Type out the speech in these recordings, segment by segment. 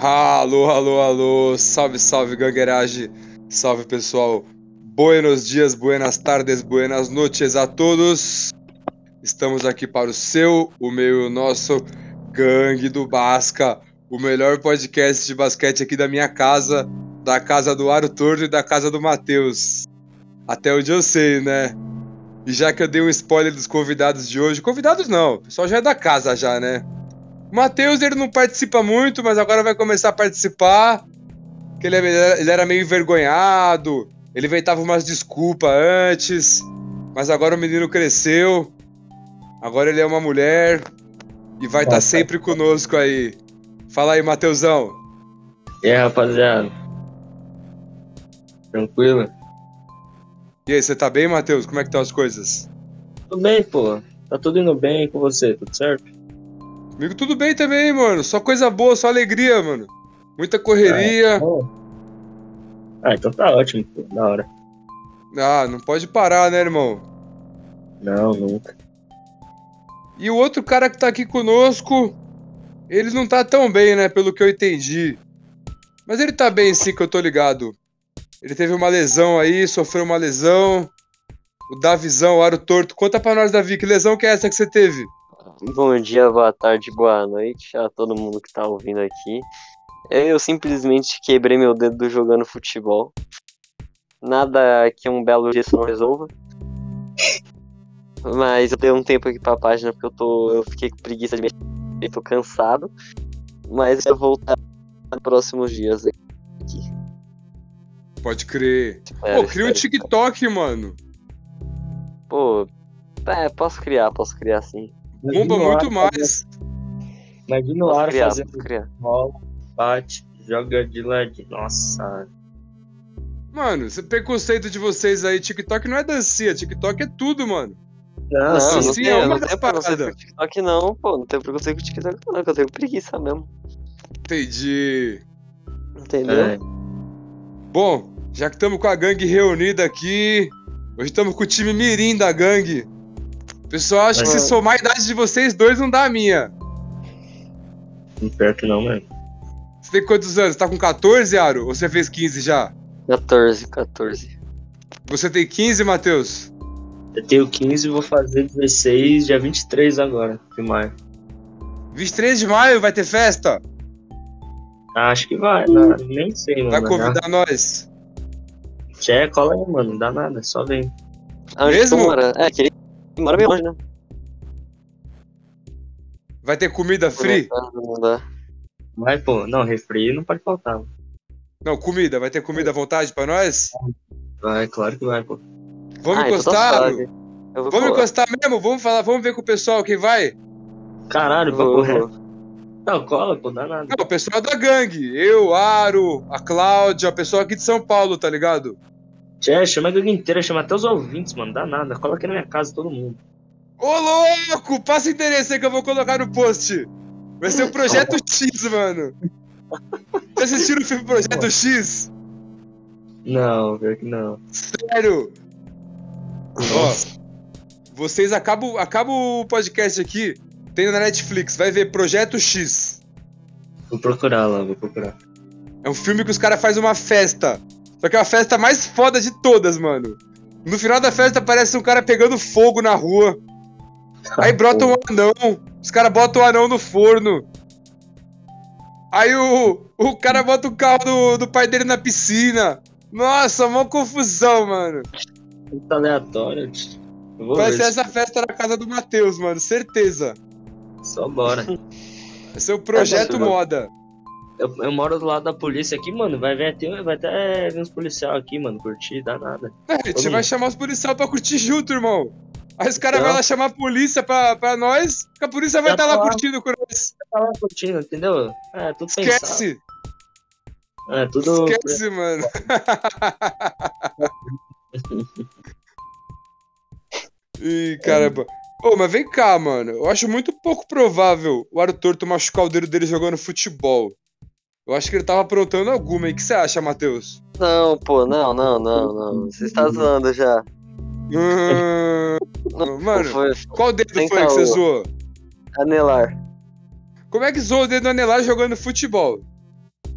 Alô, alô, alô, salve, salve, gangueiragem, salve pessoal, buenos dias, buenas tardes, buenas noches a todos. Estamos aqui para o seu, o meu e o nosso Gangue do Basca, o melhor podcast de basquete aqui da minha casa, da casa do Aro Torto e da casa do Matheus. Até onde eu sei, né? E já que eu dei um spoiler dos convidados de hoje, convidados não, pessoal já é da casa já, né? Matheus, ele não participa muito, mas agora vai começar a participar. Que ele, é ele era meio envergonhado, ele inventava umas desculpas antes, mas agora o menino cresceu. Agora ele é uma mulher e vai estar tá sempre conosco aí. Fala aí, Matheusão. E aí, rapaziada? Tranquilo? E aí, você tá bem, Matheus? Como é que estão as coisas? Tudo bem, pô. Tá tudo indo bem com você, tudo certo? Comigo tudo bem também, mano. Só coisa boa, só alegria, mano. Muita correria. Ah, então tá ótimo, pô. Da hora. Ah, não pode parar, né, irmão? Não, nunca. E o outro cara que tá aqui conosco, ele não tá tão bem, né? Pelo que eu entendi. Mas ele tá bem sim, que eu tô ligado. Ele teve uma lesão aí, sofreu uma lesão. O Davizão, o aro torto. Conta pra nós, Davi, que lesão que é essa que você teve? Bom dia, boa tarde, boa noite a todo mundo que tá ouvindo aqui. Eu simplesmente quebrei meu dedo jogando futebol. Nada que um belo gesso não resolva. Mas eu dei um tempo aqui pra página porque eu tô. Eu fiquei com preguiça de mexer, tô cansado. Mas eu vou voltar nos próximos dias aqui. Pode crer. Pô, cria um TikTok, mano. Pô, é, posso criar, posso criar sim. Bomba muito mais. Imagina o ar fazendo rola, bate, joga de led. Nossa. Mano, esse preconceito de vocês aí, TikTok não é dancinha, TikTok é tudo, mano. Não, não, não, tem, é uma não tem preconceito com TikTok não, pô. Não tem preconceito com TikTok não, que eu tenho preguiça mesmo. Entendi. Entendeu? É. Bom, já que estamos com a gangue reunida aqui, hoje estamos com o time mirim da gangue. Pessoal, acho que se somar a idade de vocês dois, não dá a minha. Não perto não, mano. Você tem quantos anos? Tá com 14, Aro? Ou você fez 15 já? 14, 14. Você tem 15, Matheus? Eu tenho 15 e vou fazer 16, dia 23 agora, de maio. 23 de maio vai ter festa? Acho que vai, não, nem sei, mano. Vai convidar já. nós? Tchê, cola aí, mano, não dá nada, só vem. Ah, Mesmo? É, que mora bem longe, né? Vai ter comida free? Não dá. Vai, pô. Não, refri não pode faltar. Não, comida. Vai ter comida à vontade pra nós? Vai, claro que vai, pô. Vamos ah, encostar? Então vamos encostar mesmo? Vamos falar, vamos ver com o pessoal quem vai? Caralho, pra correr. Não, cola, pô, dá nada. Não, o pessoal da gangue. Eu, Aro, a Cláudia, o pessoal aqui de São Paulo, tá ligado? Tchê, chama a gangue inteira, chama até os ouvintes, mano. Dá nada. Aqui na minha casa todo mundo. Ô, louco! Passa o endereço aí que eu vou colocar no post. Vai ser o Projeto X, mano. Já assistiram o filme Projeto X? Não, pior que não. Sério? Ó, vocês acabam, acabam o podcast aqui, tem na Netflix, vai ver Projeto X. Vou procurar lá, vou procurar. É um filme que os caras fazem uma festa. Só que é a festa mais foda de todas, mano. No final da festa aparece um cara pegando fogo na rua. Aí brota um anão. Os caras botam o anão no forno. Aí o, o cara bota o carro do, do pai dele na piscina. Nossa, uma confusão, mano. Muito aleatório. Vai ser essa festa na casa do Matheus, mano. Certeza. Só bora. Vai ser o projeto moda. Eu, eu, moro do lado da polícia aqui, mano. Vai ver até, vai até ver uns policial aqui, mano. Curtir, dá nada. É, a gente vai chamar os policiais pra curtir junto, irmão. Aí os caras vão lá chamar a polícia pra, pra nós, que a polícia vai estar tá lá, lá curtindo com nós. Tá lá curtindo, entendeu? É, tudo Esquece! Pensado. É, tudo. Esquece, mano. Ih, caramba. Ô, mas vem cá, mano. Eu acho muito pouco provável o Aro Torto machucar o dedo dele jogando futebol. Eu acho que ele tava aprontando alguma aí. O que você acha, Matheus? Não, pô, não, não, não, não. Você está zoando já. Hum, não, mano, foi, qual dedo foi que você zoou? Anelar. Como é que zoou o dedo do anelar jogando futebol?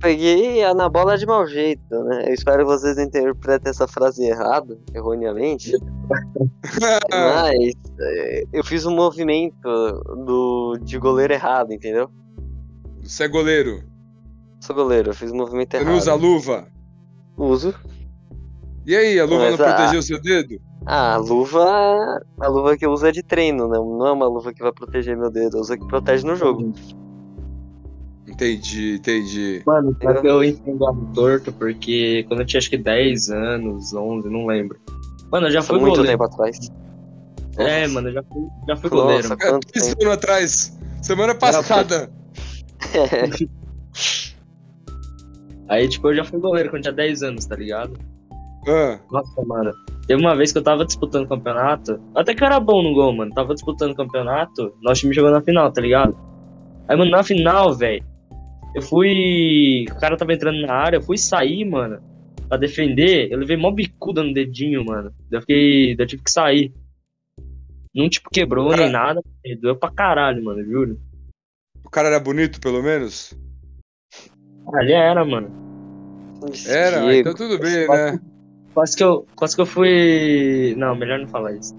peguei a na bola de mau jeito, né? Eu espero que vocês interpretem essa frase errada, erroneamente. Mas é, eu fiz um movimento do, de goleiro errado, entendeu? Você é goleiro? Sou goleiro, eu fiz um movimento Você errado. não usa luva? Uso. E aí, a luva Mas não a- protegeu o seu dedo? Ah, a luva. A luva que eu uso é de treino, né? Não é uma luva que vai proteger meu dedo, eu uso a que protege no jogo. Entendi, entendi. Mano, só que eu entendo torto porque quando eu tinha acho que 10 anos, 11, não lembro. Mano, eu já Foi fui muito goleiro. tempo atrás. É, mano, eu já fui, já fui goleiro. Nossa, É, quanto tempo. anos atrás. Semana passada. Aí, tipo, eu já fui goleiro quando tinha 10 anos, tá ligado? Ah, Nossa, mano. Teve uma vez que eu tava disputando campeonato. Até que eu era bom no gol, mano. Tava disputando campeonato. Nosso time jogou na final, tá ligado? Aí, mano, na final, velho. Eu fui. O cara tava entrando na área. Eu fui sair, mano. Pra defender. Eu levei mó bicuda no dedinho, mano. Eu fiquei. Eu tive que sair. Não, tipo, quebrou Cara- nem nada. Doeu pra caralho, mano, juro. o cara era bonito, pelo menos? Ah, ele era, mano. Era, Diego. então tudo bem, né? Quase que eu, quase que eu fui. Não, melhor não falar isso.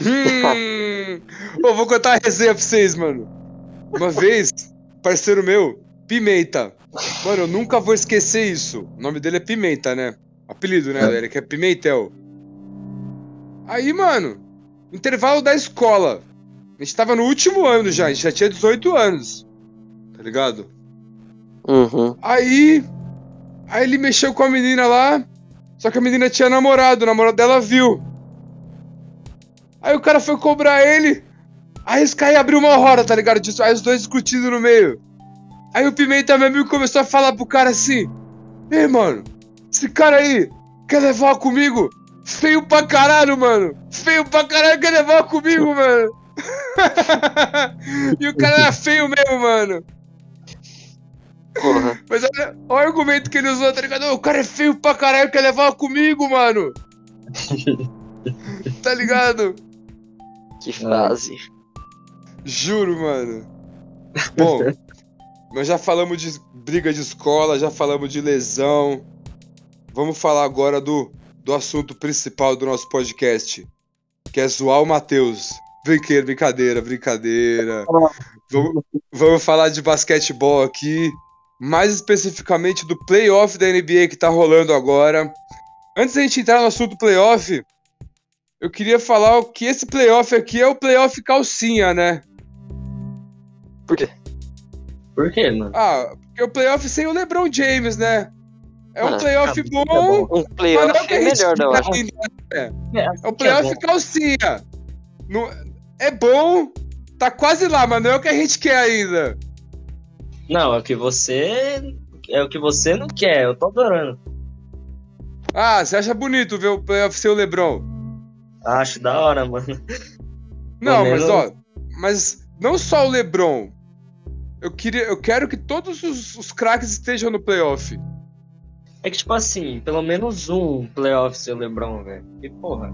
Hum, Pô, vou contar a resenha pra vocês, mano. Uma vez, parceiro meu, Pimenta. Mano, eu nunca vou esquecer isso. O nome dele é Pimenta, né? Apelido, né, É. Ele que é Pimentel. Aí, mano, intervalo da escola. A gente tava no último ano já, a gente já tinha 18 anos. Tá ligado? Uhum. Aí. Aí ele mexeu com a menina lá. Só que a menina tinha namorado, o namorado dela viu. Aí o cara foi cobrar ele. Aí esse cara abriu uma roda, tá ligado? Disso, Aí os dois discutindo no meio. Aí o Pimenta, meu amigo, começou a falar pro cara assim: Ei, mano, esse cara aí quer levar comigo? Feio pra caralho, mano. Feio pra caralho quer levar comigo, mano. e o cara era feio mesmo, mano. Porra. Mas olha, olha o argumento que ele usou, tá ligado? O cara é feio pra caralho, quer levar comigo, mano. tá ligado? Que fase. Juro, mano. Bom, nós já falamos de briga de escola, já falamos de lesão. Vamos falar agora do, do assunto principal do nosso podcast, que é zoar o Matheus. Brinquedo, brincadeira, brincadeira. Vamos, vamos falar de basquetebol aqui, mais especificamente do playoff da NBA que tá rolando agora. Antes da gente entrar no assunto playoff, eu queria falar que esse playoff aqui é o playoff calcinha, né? Por quê? Por quê, mano? Ah, porque o playoff sem o LeBron James, né? É um Ah, playoff é bom, bom. Um mas não playoff é é melhor, não, ainda. É, É, é o playoff calcinha. Não, é bom, tá quase lá, mas não é o que a gente quer ainda. Não, é o que você. É o que você não quer, eu tô adorando. Ah, você acha bonito ver o o LeBron? Acho da hora, mano. Não, mas ó, mas não só o LeBron. Eu queria, eu quero que todos os, os craques estejam no playoff. É que, tipo assim, pelo menos um playoff seu LeBron, velho. E porra.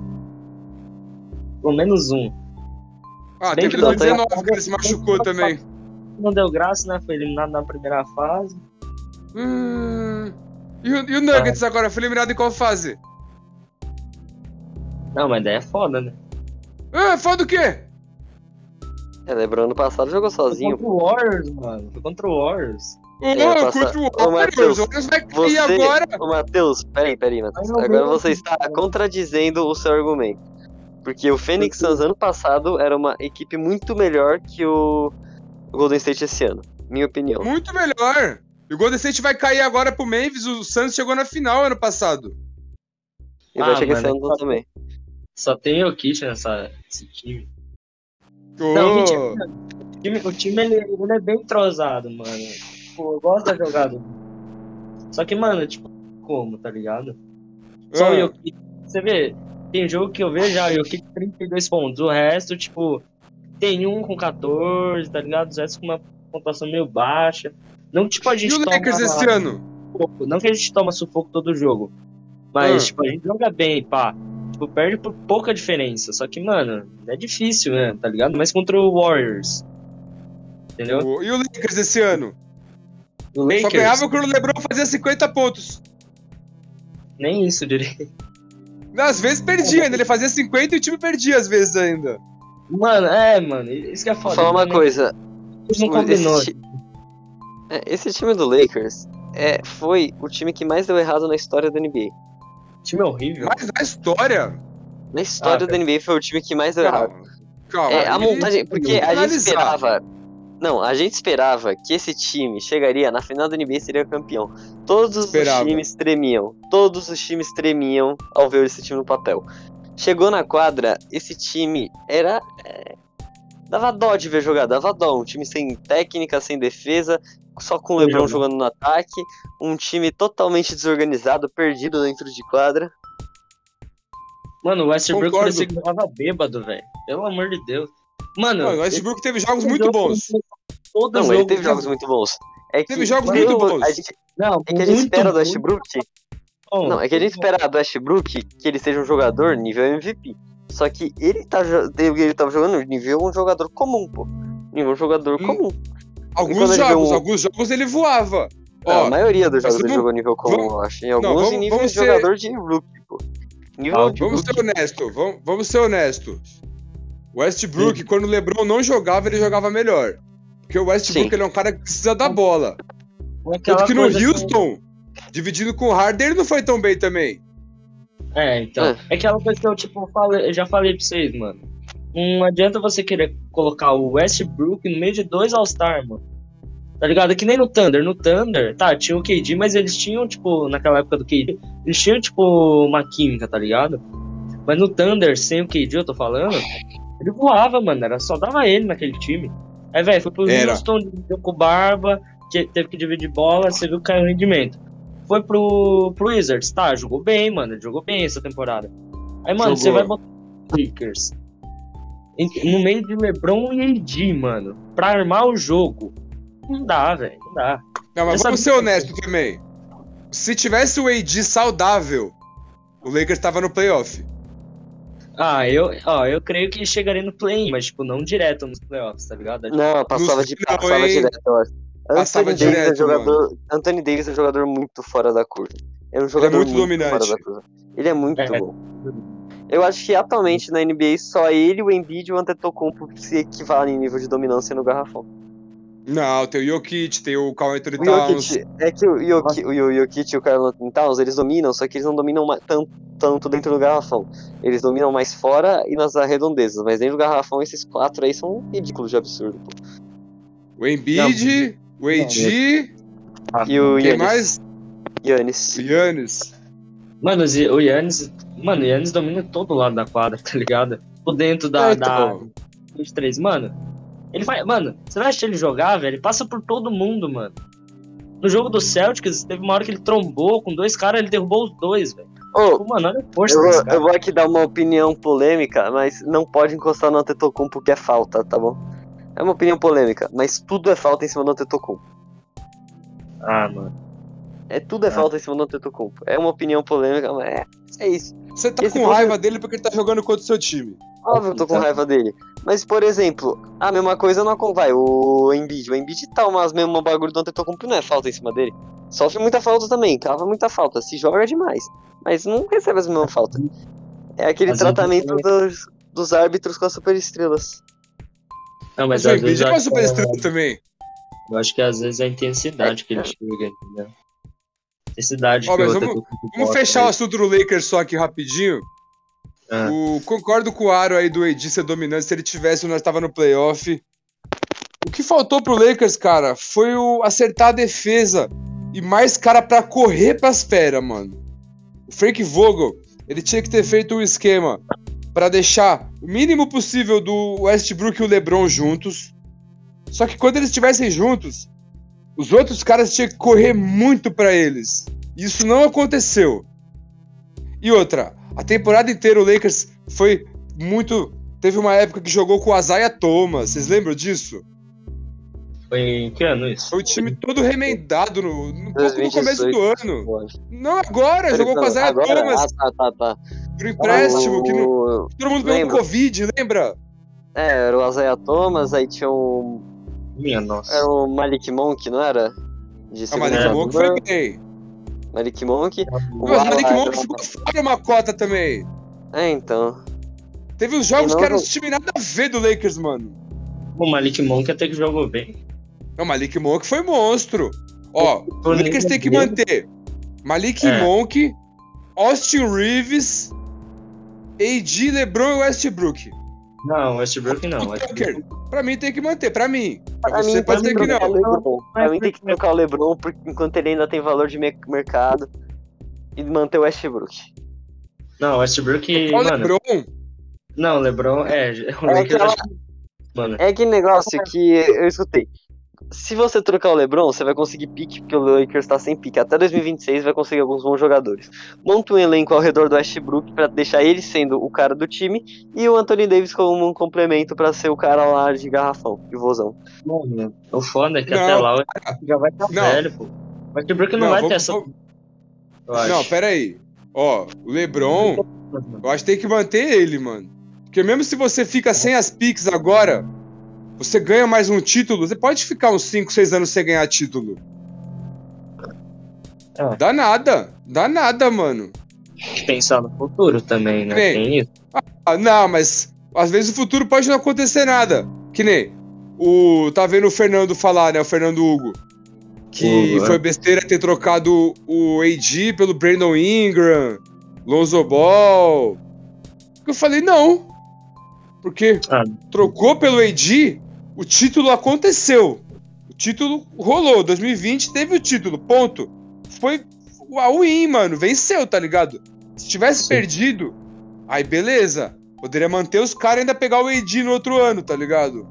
Pelo menos um. Ah, Bem teve que não 2019 que ele se machucou também. Não deu graça, né? Foi eliminado na primeira fase. Hum, e, o, e o Nuggets agora foi eliminado em qual fase? Não, mas daí é foda, né? Ah, foda o quê? É, LeBron ano passado jogou Foi sozinho. contra o Warriors, mano. Foi contra o Warriors. Ô, É, passa- contra o Ô, Warriors, Matheus, o Warriors vai cair Você, agora. ô Matheus, peraí, peraí, Matheus. Ai, Agora você está contradizendo o seu argumento. Porque o Phoenix Suns ano passado era uma equipe muito melhor que o Golden State esse ano. Minha opinião. Muito melhor. E o Golden State vai cair agora pro Memphis. O Suns chegou na final ano passado. E vai Ah, chegar esse mano, ano também. Só tem o Kit nessa, nesse time. Não, mentira. O time, o time ele, ele é bem entrosado, mano. Tipo, eu gosto da jogada. Só que, mano, tipo, como, tá ligado? Só ah, o Jokic. Você vê, tem jogo que eu vejo já, o Jokic 32 pontos. O resto, tipo, tem um com 14, tá ligado? Os restos com uma pontuação meio baixa. Não, tipo, a E gente o toma Lakers esse ano? sufoco. Não que a gente toma sufoco todo jogo. Mas, Ah. tipo, a gente joga bem, pá. Tipo, perde por pouca diferença. Só que, mano, é difícil, né? Tá ligado? Mas contra o Warriors. Entendeu? O- E o Lakers esse ano? O Só Lakers, ganhava quando o LeBron fazia 50 pontos. nem isso direito. Às vezes perdia ainda, ele fazia 50 e o time perdia às vezes ainda. Mano, é, mano, isso que é foda. falar uma coisa. Não combinou. Esse, ti- é, esse time do Lakers é, foi o time que mais deu errado na história da NBA. time é horrível. Mas na história. Na história Ah, da NBA foi o time que mais deu errado. Calma. Calma. É, a montagem. Porque a gente esperava. Não, a gente esperava que esse time chegaria na final da NBA e seria campeão. Todos Esperava. os times tremiam. Todos os times tremiam ao ver esse time no papel. Chegou na quadra, esse time era. é, dava dó de ver jogar, dava dó. Um time sem técnica, sem defesa, só com o Lebron jogando no ataque. Um time totalmente desorganizado, perdido dentro de quadra. Mano, o Westbrook Concordo. parecia que tava bêbado, velho. Pelo amor de Deus. Mano, Mano, o Westbrook teve jogos muito jogo- bons. Todo Não, jogo ele teve jogos muito bons. É que Teve jogos muito bons. Gente, Não, é que a gente muito, espera do muito Westbrook bom. Não, é que a gente espera do Westbrook que ele seja um jogador nível MVP. Só que ele tá ele tava jogando nível um jogador comum, pô. Nível um jogador Hum. comum. Alguns jogos, um- alguns jogos ele voava. Não, Ó, a maioria dos jogos ele vamos- jogou nível comum, vamos- eu acho. Em alguns vamos- em nível vamos de ser- jogador de rookie, pô. Nível Ah, de vamos rookie. ser honestos, vamos, vamos ser honestos. O Westbrook, quando o LeBron não jogava, ele jogava melhor. Porque o Westbrook Sim. ele é um cara que precisa da bola. É aquela Tanto que no coisa Houston, dividindo com o Harden, ele não foi tão bem também. É, então. É. É aquela coisa que eu, tipo, falei, eu já falei pra vocês, mano. Não adianta você querer colocar o Westbrook no meio de dois All-Star, mano. Tá ligado? É que nem no Thunder. No Thunder, tá, tinha o KD, mas eles tinham, tipo, naquela época do KD, eles tinham, tipo, uma química, tá ligado? Mas no Thunder, sem o KD, eu tô falando, ele voava, mano. Era só dava ele naquele time. Aí, velho, foi pro Era. Houston, dividiu com o Barba, teve que dividir bola, você viu que caiu o rendimento. Foi pro, pro Wizards, tá, jogou bem, mano, ele jogou bem essa temporada. Aí, mano, Jogou. você vai botar o Lakers no meio de LeBron e AD, mano, pra armar o jogo. Não dá, velho, não dá. Não, mas Essa- vamos ser honestos também. Se tivesse o AD saudável, o Lakers tava no playoff. Ah, eu, ó, eu creio que chegaria no play mas, tipo, não direto nos playoffs, tá ligado? Não, passava, de, não, passava direto, eu acho. Passava Anthony Davis é direto, jogador, Anthony Davis é um jogador muito fora da curva. É um jogador muito dominante. fora da curva. Ele é muito É. bom. Eu acho que atualmente na NBA só ele, o Embiid e o Antetokounmpo se equivalem em nível de dominância no garrafão. Não, tem o Jokic, tem o Carl Anthony O Towns. Jokic, é que o Jokic, o Jokic e o Carl Anthony Towns, eles dominam, só que eles não dominam tanto, tanto dentro do garrafão. Eles dominam mais fora e nas redondezas, mas dentro do garrafão esses quatro aí são ridículos de absurdo. pô. O Embiid, o AD, E o quem Yannis. mais? Yannis. O Yannis. Mano, o Yannis, mano, o Yannis domina todo lado da quadra, tá ligado? Por dentro da, É, da então. 23, mano. Ele vai, mano, você vai assistir ele jogar, velho? Ele passa por todo mundo, mano. No jogo do Celtics, teve uma hora que ele trombou com dois caras, ele derrubou os dois, velho. Pô, Mano, olha a força eu, desse vou, cara. eu vou aqui dar uma opinião polêmica, mas não pode encostar no Antetokounmpo que é falta, tá bom? É uma opinião polêmica, mas tudo é falta em cima do Antetokounmpo. Ah, mano. É tudo é Ah. falta em cima do Antetokounmpo. É uma opinião polêmica, mas é, é isso. Você tá Esse com raiva dele porque ele tá jogando contra o seu time. Óbvio, eu tô com raiva dele. Mas, por exemplo, a mesma coisa não acontece. Vai, o Embiid. O Embiid tá umas mesmo bagulho do Antetokounmpo não é falta em cima dele. Sofre muita falta também, cava muita falta. Se joga demais. Mas não recebe as mesmas faltas. É aquele vezes tratamento dos, dos árbitros com as superestrelas. Não, Mas mas o às vezes é acho, que super é- estrela também. eu acho que às vezes é a intensidade que ele chega, entendeu? Intensidade Ó, que mas o vamos- Vamos fechar o aí. assunto do Lakers só aqui rapidinho. Ah. O, concordo com o Aro aí do AD ser dominante. Se ele tivesse, nós tava no playoff. O que faltou pro Lakers, cara, foi o acertar a defesa e mais cara pra correr pras feras, mano. O Frank Vogel, ele tinha que ter feito um esquema pra deixar o mínimo possível do Westbrook e o LeBron juntos. Só que quando eles estivessem juntos, os outros caras tinham que correr muito pra eles. Isso não aconteceu. E outra, a temporada inteira o Lakers foi muito. Teve uma época que jogou com o Isaiah Thomas. Vocês lembram disso? Foi em que ano isso? Foi o time todo remendado no, no, pouco no começo do 2018. ano. Não agora, jogou com o Isaiah? Thomas Ah, tá, tá, tá. Pro empréstimo, que não, O- todo mundo pegou. Covid, lembra? É, era o Isaiah Thomas, aí tinha um. Minha nossa. Era o Malik Monk, não era? De A segundo Malik. Monk foi bem. Malik Monk. O Mas o Malik Monk ficou fora uma cota também. É, então. Teve uns jogos não que eram no- os times nada a ver do Lakers, mano. O Malik Monk até que jogou bem. Não, Malik Monk foi monstro. Ó, o Lakers tem que manter Malik É. Monk, Austin Reeves, AD, LeBron e Westbrook. Não, Westbrook não. Westbrook- Tucker, pra mim tem que manter, pra mim. Pra Pra você mim, pode tem dizer que trocar não. o LeBron. Pra mim tem que trocar o LeBron porque, enquanto ele ainda tem valor de me- mercado. E manter o Westbrook. Não, Westbrook, O mano. LeBron, Não, LeBron é. O É acho que- Mano, É aquele negócio que eu escutei. Se você trocar o LeBron, você vai conseguir pique, porque o Lakers tá sem pique. Até 2026 vai conseguir alguns bons jogadores. Monta um elenco ao redor do Westbrook pra deixar ele sendo o cara do time e o Anthony Davis como um complemento pra ser o cara lá de garrafão, de vozão. mano, o foda é que Não, até lá o Westbrook já vai estar Não. velho, pô. O Westbrook não, Não, vai vamos- ter essa. Não, pera aí. Ó, o LeBron, eu acho que tem que manter ele, mano. Porque mesmo se você fica sem as picks agora, você ganha mais um título, você pode ficar uns 5, 6 anos sem ganhar título. É. Dá nada, dá nada, mano. Pensar no futuro também, né? Tem isso. Ah, não, mas às vezes o futuro pode não acontecer nada. Que nem o. Tá vendo o Fernando falar, né? O Fernando Hugo. Que Hugo, é. foi besteira ter trocado o AD pelo Brandon Ingram, Lonzo Ball. Eu falei, não. Porque Ah. trocou pelo AD, o título aconteceu. O título rolou. 2020 teve o título, ponto. Foi a win, mano. Venceu, tá ligado? Se tivesse Sim. perdido, aí beleza. Poderia manter os caras e ainda pegar o AD no outro ano, tá ligado?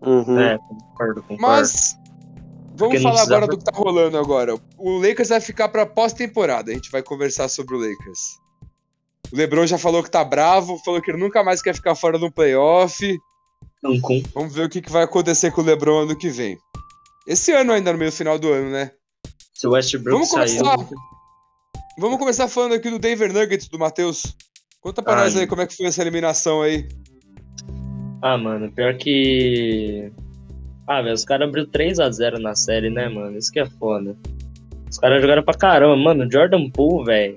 Uhum. É, concordo, concordo. Mas vamos Porque falar precisava- agora do que tá rolando agora. O Lakers vai ficar pra pós-temporada. A gente vai conversar sobre o Lakers. O LeBron já falou que tá bravo, falou que ele nunca mais quer ficar fora do playoff. Cancún. Vamos ver o que, que vai acontecer com o LeBron ano que vem. Esse ano ainda, no meio final do ano, né? Se o Westbrook Vamos começar. Vamos começar falando aqui do Denver Nuggets, do Matheus. Conta pra Ai. nós aí como é que foi essa eliminação aí. Ah, mano, pior que. Ah, velho, os caras abriu 3x0 na série, né, mano? Isso que é foda. Os caras jogaram pra caramba. Mano, Jordan Poole, velho.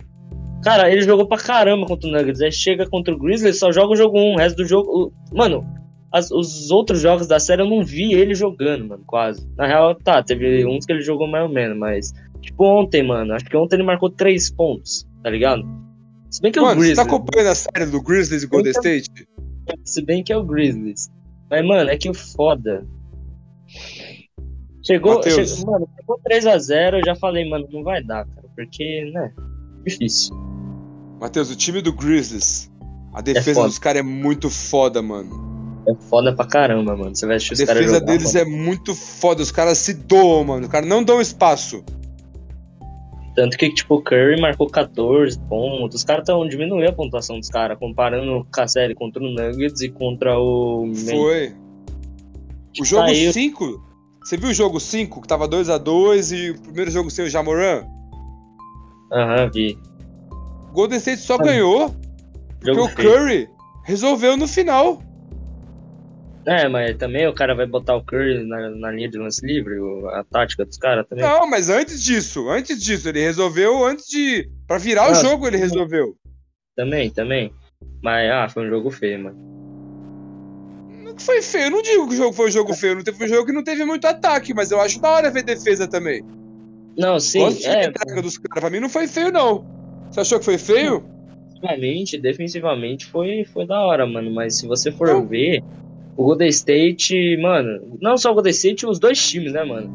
Cara, ele jogou pra caramba contra o Nuggets. Aí chega contra o Grizzlies, só joga o jogo 1. O resto do jogo. Mano, as- os outros jogos da série eu não vi ele jogando, mano, quase. Na real, tá, teve uns que ele jogou mais ou menos, mas. Tipo, ontem, mano. Acho que ontem ele marcou 3 pontos, tá ligado? Se bem que é o Mano, você Grizzlies. tá acompanhando a série do Grizzlies e Golden State? Se bem que é o Grizzlies. Mas, mano, é que o foda. Chegou, chegou mano, chegou 3x0, eu já falei, mano, não vai dar, cara. Porque, né? Difícil. Matheus, o time do Grizzlies, a defesa foda. dos caras é muito foda, mano. É foda pra caramba, mano. Você vai A assistir os caras defesa jogar, deles mano. é muito foda. Os caras se doam, mano. Os caras não dão espaço. Tanto que, tipo, o Curry marcou 14 pontos. Os caras estão diminuindo a pontuação dos caras, comparando com a série contra o Nuggets e contra o. Foi. O jogo Saiu. 5. Você viu o jogo 5, que tava 2x2 e o primeiro jogo sem o Jamoran? Aham, vi. O Golden State só Ah. ganhou porque o feio. Curry resolveu no final. É, mas também o cara vai botar o Curry na, na linha de lance livre, o- a tática dos caras também. Não, mas antes disso, antes disso, ele resolveu antes de. Pra virar o Ah, jogo, ele resolveu. Também, também. Mas, ah, foi um jogo feio, mano. Não foi feio, eu não digo que o jogo foi um jogo feio. Não teve foi um jogo que não teve muito ataque, mas eu acho da hora ver defesa também. Não, sim, Gosto de ver a é, dos caras. Pra mim não foi feio, não. Você achou que foi feio? defensivamente, defensivamente foi, foi da hora, mano. Mas se você for Não. ver, o Golden State, mano, não só o Golden State, os dois times, né, mano?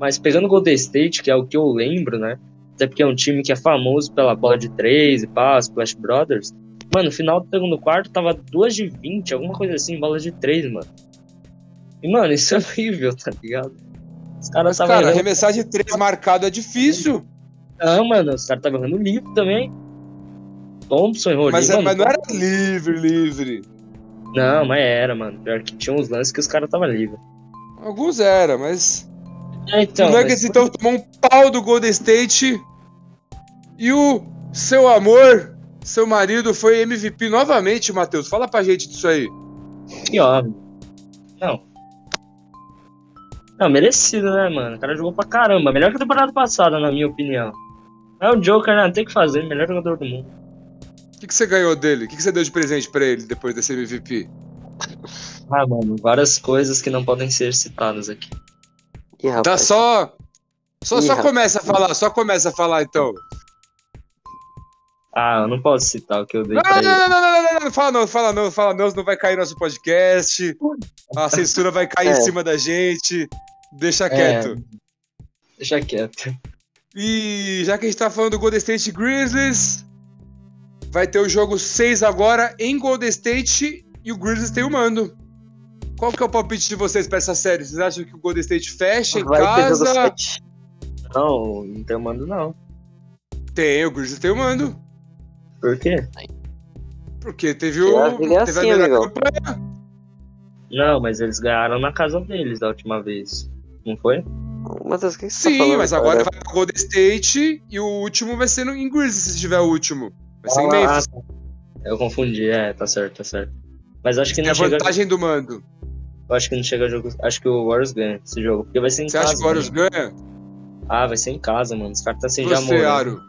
Mas pegando o Golden State, que é o que eu lembro, né? Até porque é um time que é famoso pela bola de três e pá, Splash Brothers. Mano, no final do segundo quarto tava 2 de 20, alguma coisa assim, bola de três, mano. E, mano, isso é horrível, tá ligado? Os caras estavam Cara, errando. arremessar de três marcado é difícil. Não, mano, os caras estavam errando livre também. Thompson errou Mas, livre. é- mas não era livre, livre. Não, mas era, mano. Pior que tinha uns lances que os caras tava livre. Alguns era, mas. É, então. o Nuggets mas- então tomou um pau do Golden State. E o seu amor, seu marido, foi MVP novamente, Matheus. Fala pra gente disso aí. Que óbvio. Não. Não, merecido, né, mano? O cara jogou pra caramba. Melhor que a temporada passada, na minha opinião. É o Joker, né? Não tem que fazer. Melhor jogador do mundo. O que, que você ganhou dele? O que, que você deu de presente pra ele depois desse MVP? Ah, mano, várias coisas que não podem ser citadas aqui. Ih, rapaz. Tá só. Só, Ih, só rapaz. começa a falar, só começa a falar então. Ah, eu não posso citar o que eu dei Não, pra não, ele. não, não, não, não, não, não, fala não, fala não, fala não, senão vai cair nosso podcast. A censura vai cair É. em cima da gente. Deixa quieto. Deixa quieto. E já que a gente tá falando do Golden State Grizzlies, vai ter o jogo 6 agora em Golden State e o Grizzlies tem o mando. Qual que é o palpite de vocês pra essa série? Vocês acham que o Golden State fecha em Vai ter jogo casa? 7. Não, não tem mando, não. Tem, o Grizzlies tem o mando. Por quê? Porque teve o. é teve assim, a melhor amigão. campanha. Não, mas eles ganharam na casa deles da última vez. Não foi? Matheus, o que você tá Sim, falando? mas agora cara? vai pra Golden State e o último vai ser no, em Grizzlies, se tiver o último. Vai ser em Ah, Memphis. tá. Eu confundi, é, tá certo, tá certo. Mas acho que É não a chega. vantagem do mando. Eu acho que não chega jogo. Acho que o Warriors ganha esse jogo. Porque vai ser em Você casa. acha que o Warriors mano. ganha? Ah, vai ser em casa, mano. Os caras tá sem Você. Aro.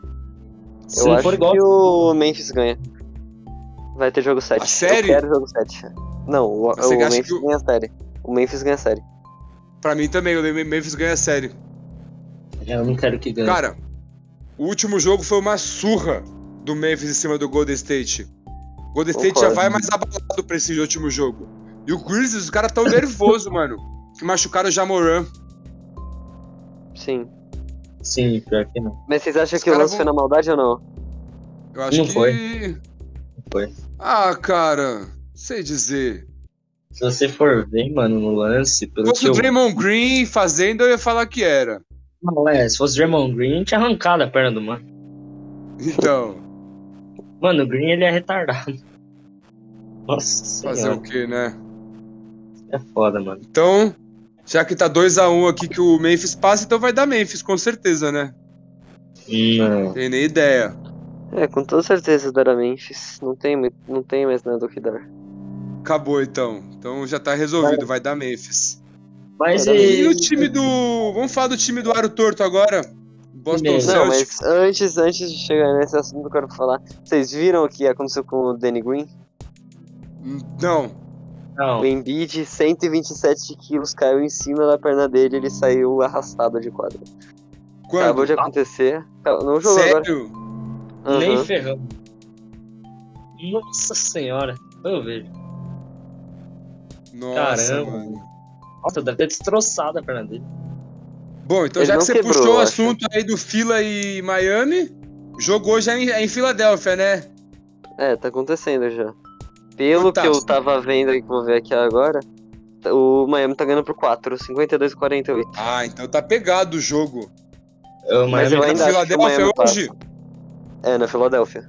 Se Eu acho igual. que o Memphis ganha. Vai ter jogo 7. A série? Eu quero jogo 7. Não, o, Você o Memphis que ganha a série. O Memphis ganha a série. Pra mim também, o Memphis ganha a série. Eu não quero que ganhe. Cara, o último jogo foi uma surra do Memphis em cima do Golden State. O Golden State já Concordo. vai mais abalado pra esse último jogo. E o Grizzlies, os caras tão nervosos, mano. Que machucaram o Jamoran. Sim. Sim, pior que não. Mas vocês acham Os que o lance vão- foi na maldade ou não? Eu acho Não que. foi. foi. Ah, cara. Sei dizer. Se você for ver, mano, no lance, Se pelo fosse que o eu. Draymond Green fazendo, eu ia falar que era. Não, é, se fosse Draymond Green, tinha arrancado a perna do mano. Então, Mano, o Green ele é retardado. Nossa fazer senhora. o quê, né? É foda, mano. Então, já que tá 2x1 aqui que o Memphis passa, então vai dar Memphis, com certeza, né? Não. Tem nem ideia. É, com toda certeza dará Memphis. Não tem, não tem mais nada o que dar. Acabou então. Então já tá resolvido, vai dar Memphis. Mas Vai E e. o time do. Vamos falar do time do Aro Torto agora. Boston. Não, Celtics. mas antes, antes de chegar nesse assunto, eu quero falar. Vocês viram o que aconteceu com o Danny Green? Não. Não. O Embiid, 127 quilos, caiu em cima da perna dele ele saiu arrastado de quadra. Quando? Acabou de acontecer. Não jogou agora. Sério? Nem ferrando. Nossa senhora. Eu vejo. Nossa, Caramba. mano. Nossa, deve ter destroçado a perna dele. Bom, então Ele já que você quebrou, puxou o acho. assunto aí do Fila e Miami, jogou já em, é em Filadélfia, né? É, tá acontecendo já. Pelo que eu Fantástico. tava vendo aí, que eu vou ver aqui agora, o Miami tá ganhando por 4, 52 48. Ah, então tá pegado o jogo. Eu, Mas Miami eu Tá em ainda o Filadélfia passa. hoje? É, na Filadélfia.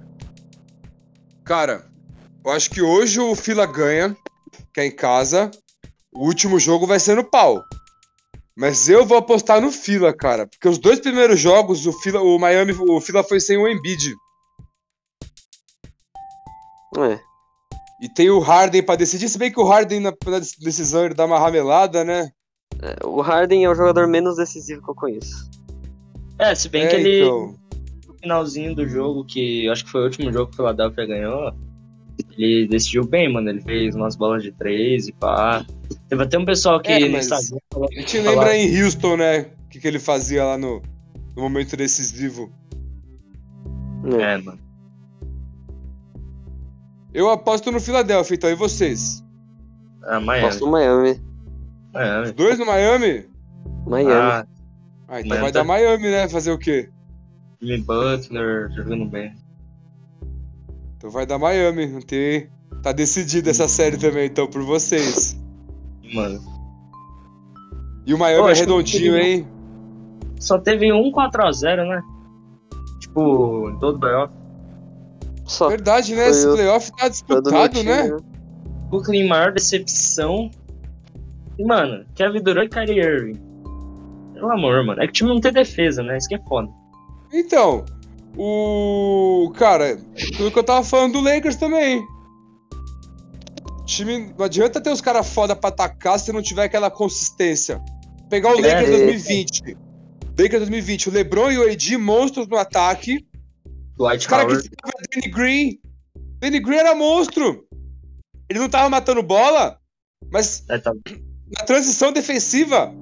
Cara, eu acho que hoje o Fila ganha, que é em casa. O último jogo vai ser no pau. Mas eu vou apostar no Fila, cara. Porque os dois primeiros jogos, o, Fila, o Miami, o Fila foi sem o Embiid. É. E tem o Harden pra decidir. Se bem que o Harden na, na decisão ele dá uma ramelada, né? É, O Harden é o jogador menos decisivo que eu conheço. É, se bem É, que ele, então. no finalzinho do jogo, que eu acho que foi o último jogo que o Philadelphia ganhou, ele decidiu bem, mano. Ele fez umas bolas de três e pá. Teve até um pessoal que É, no Instagram A gente lembra em Houston, né? O que, que ele fazia lá no, no momento decisivo. É. É, mano. Eu aposto no Filadélfia, então. E vocês? Ah, Miami. Posso no Miami. Miami. Dois no Miami? Miami. Ah, Ah, então Miami vai tá- dar Miami, né? Fazer o quê? Jimmy Butler jogando bem. Então vai dar Miami. Não tem... Tá decidida essa série também, então, por vocês. Mano. E o Miami Pô, é redondinho, hein? Só teve um 4x0, né? Tipo, em todo o playoff. Só. Verdade, né? Esse o- playoff tá disputado, time, né? Brooklyn, maior decepção. E, mano, Kevin Durant e Kyrie Irving. Pelo amor, mano. É que o time não tem defesa, né? Isso que é foda. Então, o. Cara, tudo que eu tava falando do Lakers também. Time. Não adianta ter os caras foda pra atacar se não tiver aquela consistência. Pegar o É, Lakers é. 2020. Lakers 2020, o LeBron e o AD monstros no ataque. Os Dwight caras que ficavam Danny Green. Danny Green era monstro. Ele não tava matando bola, mas É, tá. na transição defensiva,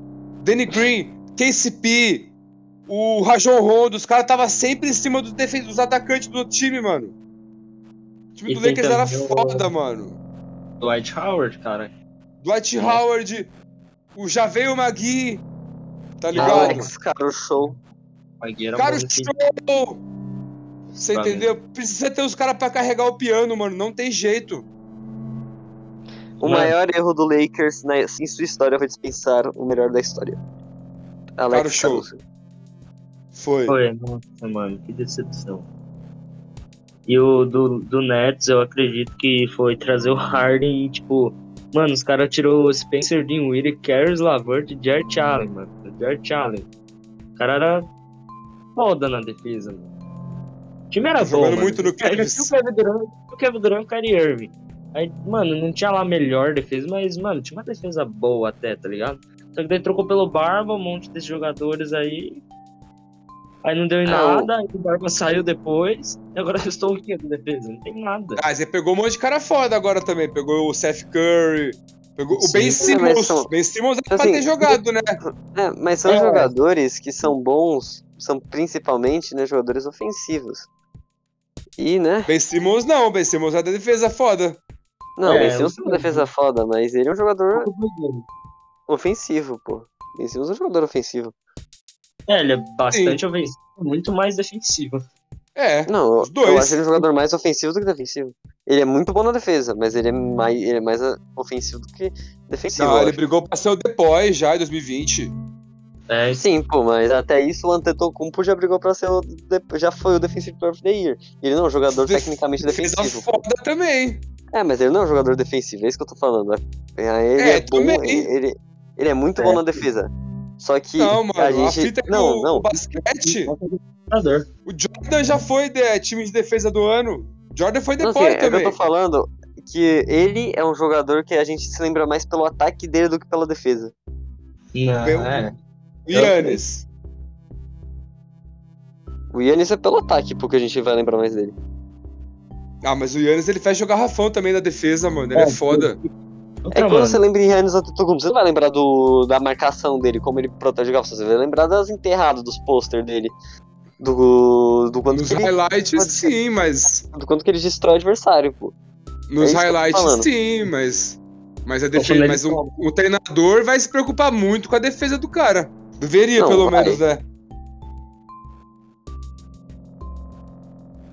Danny Green, KCP, o Rajon Rondo, os caras estavam sempre em cima dos, defen- dos atacantes do time, mano. O time E do Lakers era o- foda, mano. Dwight Howard, cara. Dwight Howard, o Javeio Magui, tá ligado? Alex, cara, o show. Magui era Cara, nesse- show! Você Pra mim. entendeu? Precisa ter os caras pra carregar o piano, mano. Não tem jeito. O Mano. maior erro do Lakers na, em sua história foi dispensar o melhor da história. Alex Cara, o show. Caruso. Foi. Foi, nossa, mano, que decepção. E o do, do Nets, eu acredito que foi trazer o Harden e, tipo, mano, os caras tirou o Spencer Dinwiddie, Caris LaVert e Jared Allen, mano. Jared Allen. O cara era foda na defesa, mano. O time era Tá bom, mano. muito no Cavs. o Kevin Durant, o Kevin Durant e o Kyrie Irving. Aí, mano, não tinha lá a melhor defesa, mas, mano, tinha uma defesa boa até, tá ligado? Só que daí trocou pelo Barba, um monte desses jogadores aí. Aí não deu em É, nada, aí o Barba saiu depois. E agora eu estou o quê da defesa? Não tem nada. Ah, você pegou um monte de cara foda agora também. Pegou o Seth Curry. Pegou o Sim, Ben mas Simmons. são- Ben Simmons pra assim, ter jogado, né? É, mas são É. jogadores que são bons, são principalmente né, jogadores ofensivos. E, né? Ben Simmons não. Ben Simmons é da defesa foda. Não, É, Ben Simmons tem uma defesa foda, mas ele é um jogador ofensivo, pô. Ben Simmons é um jogador ofensivo. É, ele é bastante ofensivo, muito mais defensivo. É. Não, eu- Os dois. eu acho ele um jogador mais ofensivo do que defensivo. Ele é muito bom na defesa, mas ele é mais, ele é mais ofensivo do que defensivo. Não, ele acho. brigou pra ser o Depois já em 2020. É, Sim, pô, mas até isso o Antetokounmpo já brigou pra ser o. de- Já foi o Defensive Player of the Year. Ele não é um jogador Def- tecnicamente defensivo. foda também. É, mas ele não é um jogador defensivo, é isso que eu tô falando. É, Ele É, é, bom, também. ele, ele é muito É. bom na defesa. Só que Não, mano. a A, gente. fita é que não, o, não. o basquete. O Jordan já foi de, time de defesa do ano. Jordan foi Não, assim, depois é que eu também. tô falando que ele é um jogador que a gente se lembra mais pelo ataque dele do que pela defesa. Não, é. O Yannis. O Yannis é pelo ataque, porque a gente vai lembrar mais dele. Ah, mas o Yannis ele faz jogar Rafão também na defesa, mano. Ele é, É, foda. É Que quando você lembra em Yannis Antetokounmpo, você não vai lembrar do, da marcação dele, como ele protege o garrafão, você vai lembrar das enterradas, dos pôster dele. Do, do, quanto Nos que ele, highlights, ser. sim, mas. do quanto que ele destrói o adversário, pô. Nos É eu tô highlights, sim, mas. Mas, a defesa, mas de um, um treinador vai se preocupar muito com a defesa do cara. Deveria, Não, pelo vai. menos, né?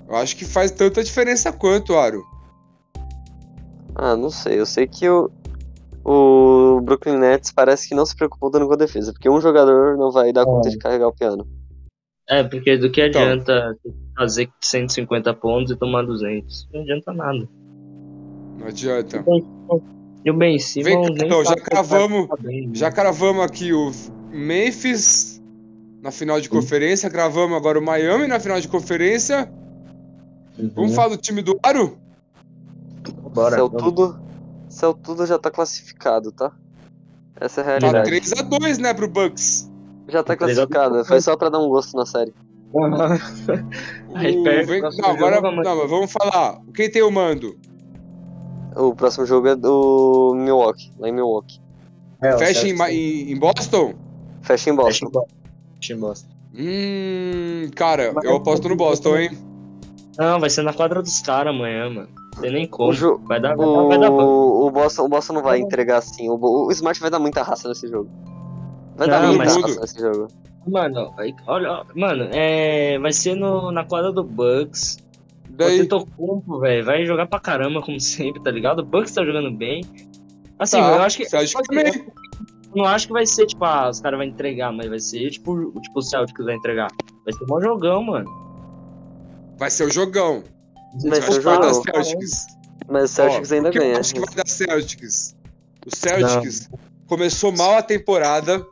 Eu acho que faz tanta diferença quanto, Aro. Ah, não sei. Eu sei que o, o Brooklyn Nets parece que não se preocupou dando com a defesa, porque um jogador não vai dar conta de carregar o piano. É, porque do que Então. adianta fazer 150 pontos e tomar 200? Não adianta nada. Não adianta. E o Ben Simmons então, já tá- cravamos- tá bem, né? Já cravamos aqui o Memphis na final de conferência, gravamos agora o Miami na final de conferência. Uhum. Vamos falar do time do Aro? Bora, vamos. tudo, céu tudo já tá classificado, tá? Essa é a Tá realidade. 3x2, né, pro Bucks. Já tá a classificado, foi só pra dar um gosto na série. Aí O- perde, vem- Não, agora não, vamos falar. Quem tem o mando? O próximo jogo é do Milwaukee, lá em Milwaukee. É, Fecha em, em- em Boston? Fecha em Boston. em Boston. Fecha em Boston. Hum, cara, Mas- eu aposto no Boston, hein? Não, vai ser na quadra dos caras amanhã, mano. Não tem nem como. O, jo- Vai dar, vai dar, vai dar o, o, Boston, o Boston não vai entregar assim. O, o Smart vai dar muita raça nesse jogo. Vai dar Não, muita mas- raça nesse jogo. Mano, aí- olha, mano, é, vai ser no, na quadra do Bucks. O Daí, Tetocumpo, velho, vai jogar pra caramba, como sempre, tá ligado? O Bucks tá jogando bem. Assim, Tá, eu acho que. Celtics também. Eu não acho que vai ser, tipo, ah, os caras vão entregar, mas vai ser, tipo, o- tipo, o Celtics vai entregar. Vai ser um jogão, mano. vai ser o jogão. Mas o que vai dar. Celtics. Mas o Celtics Ó, ainda por que eu ganha. acho que vai dar Celtics. O Celtics começou mal a temporada,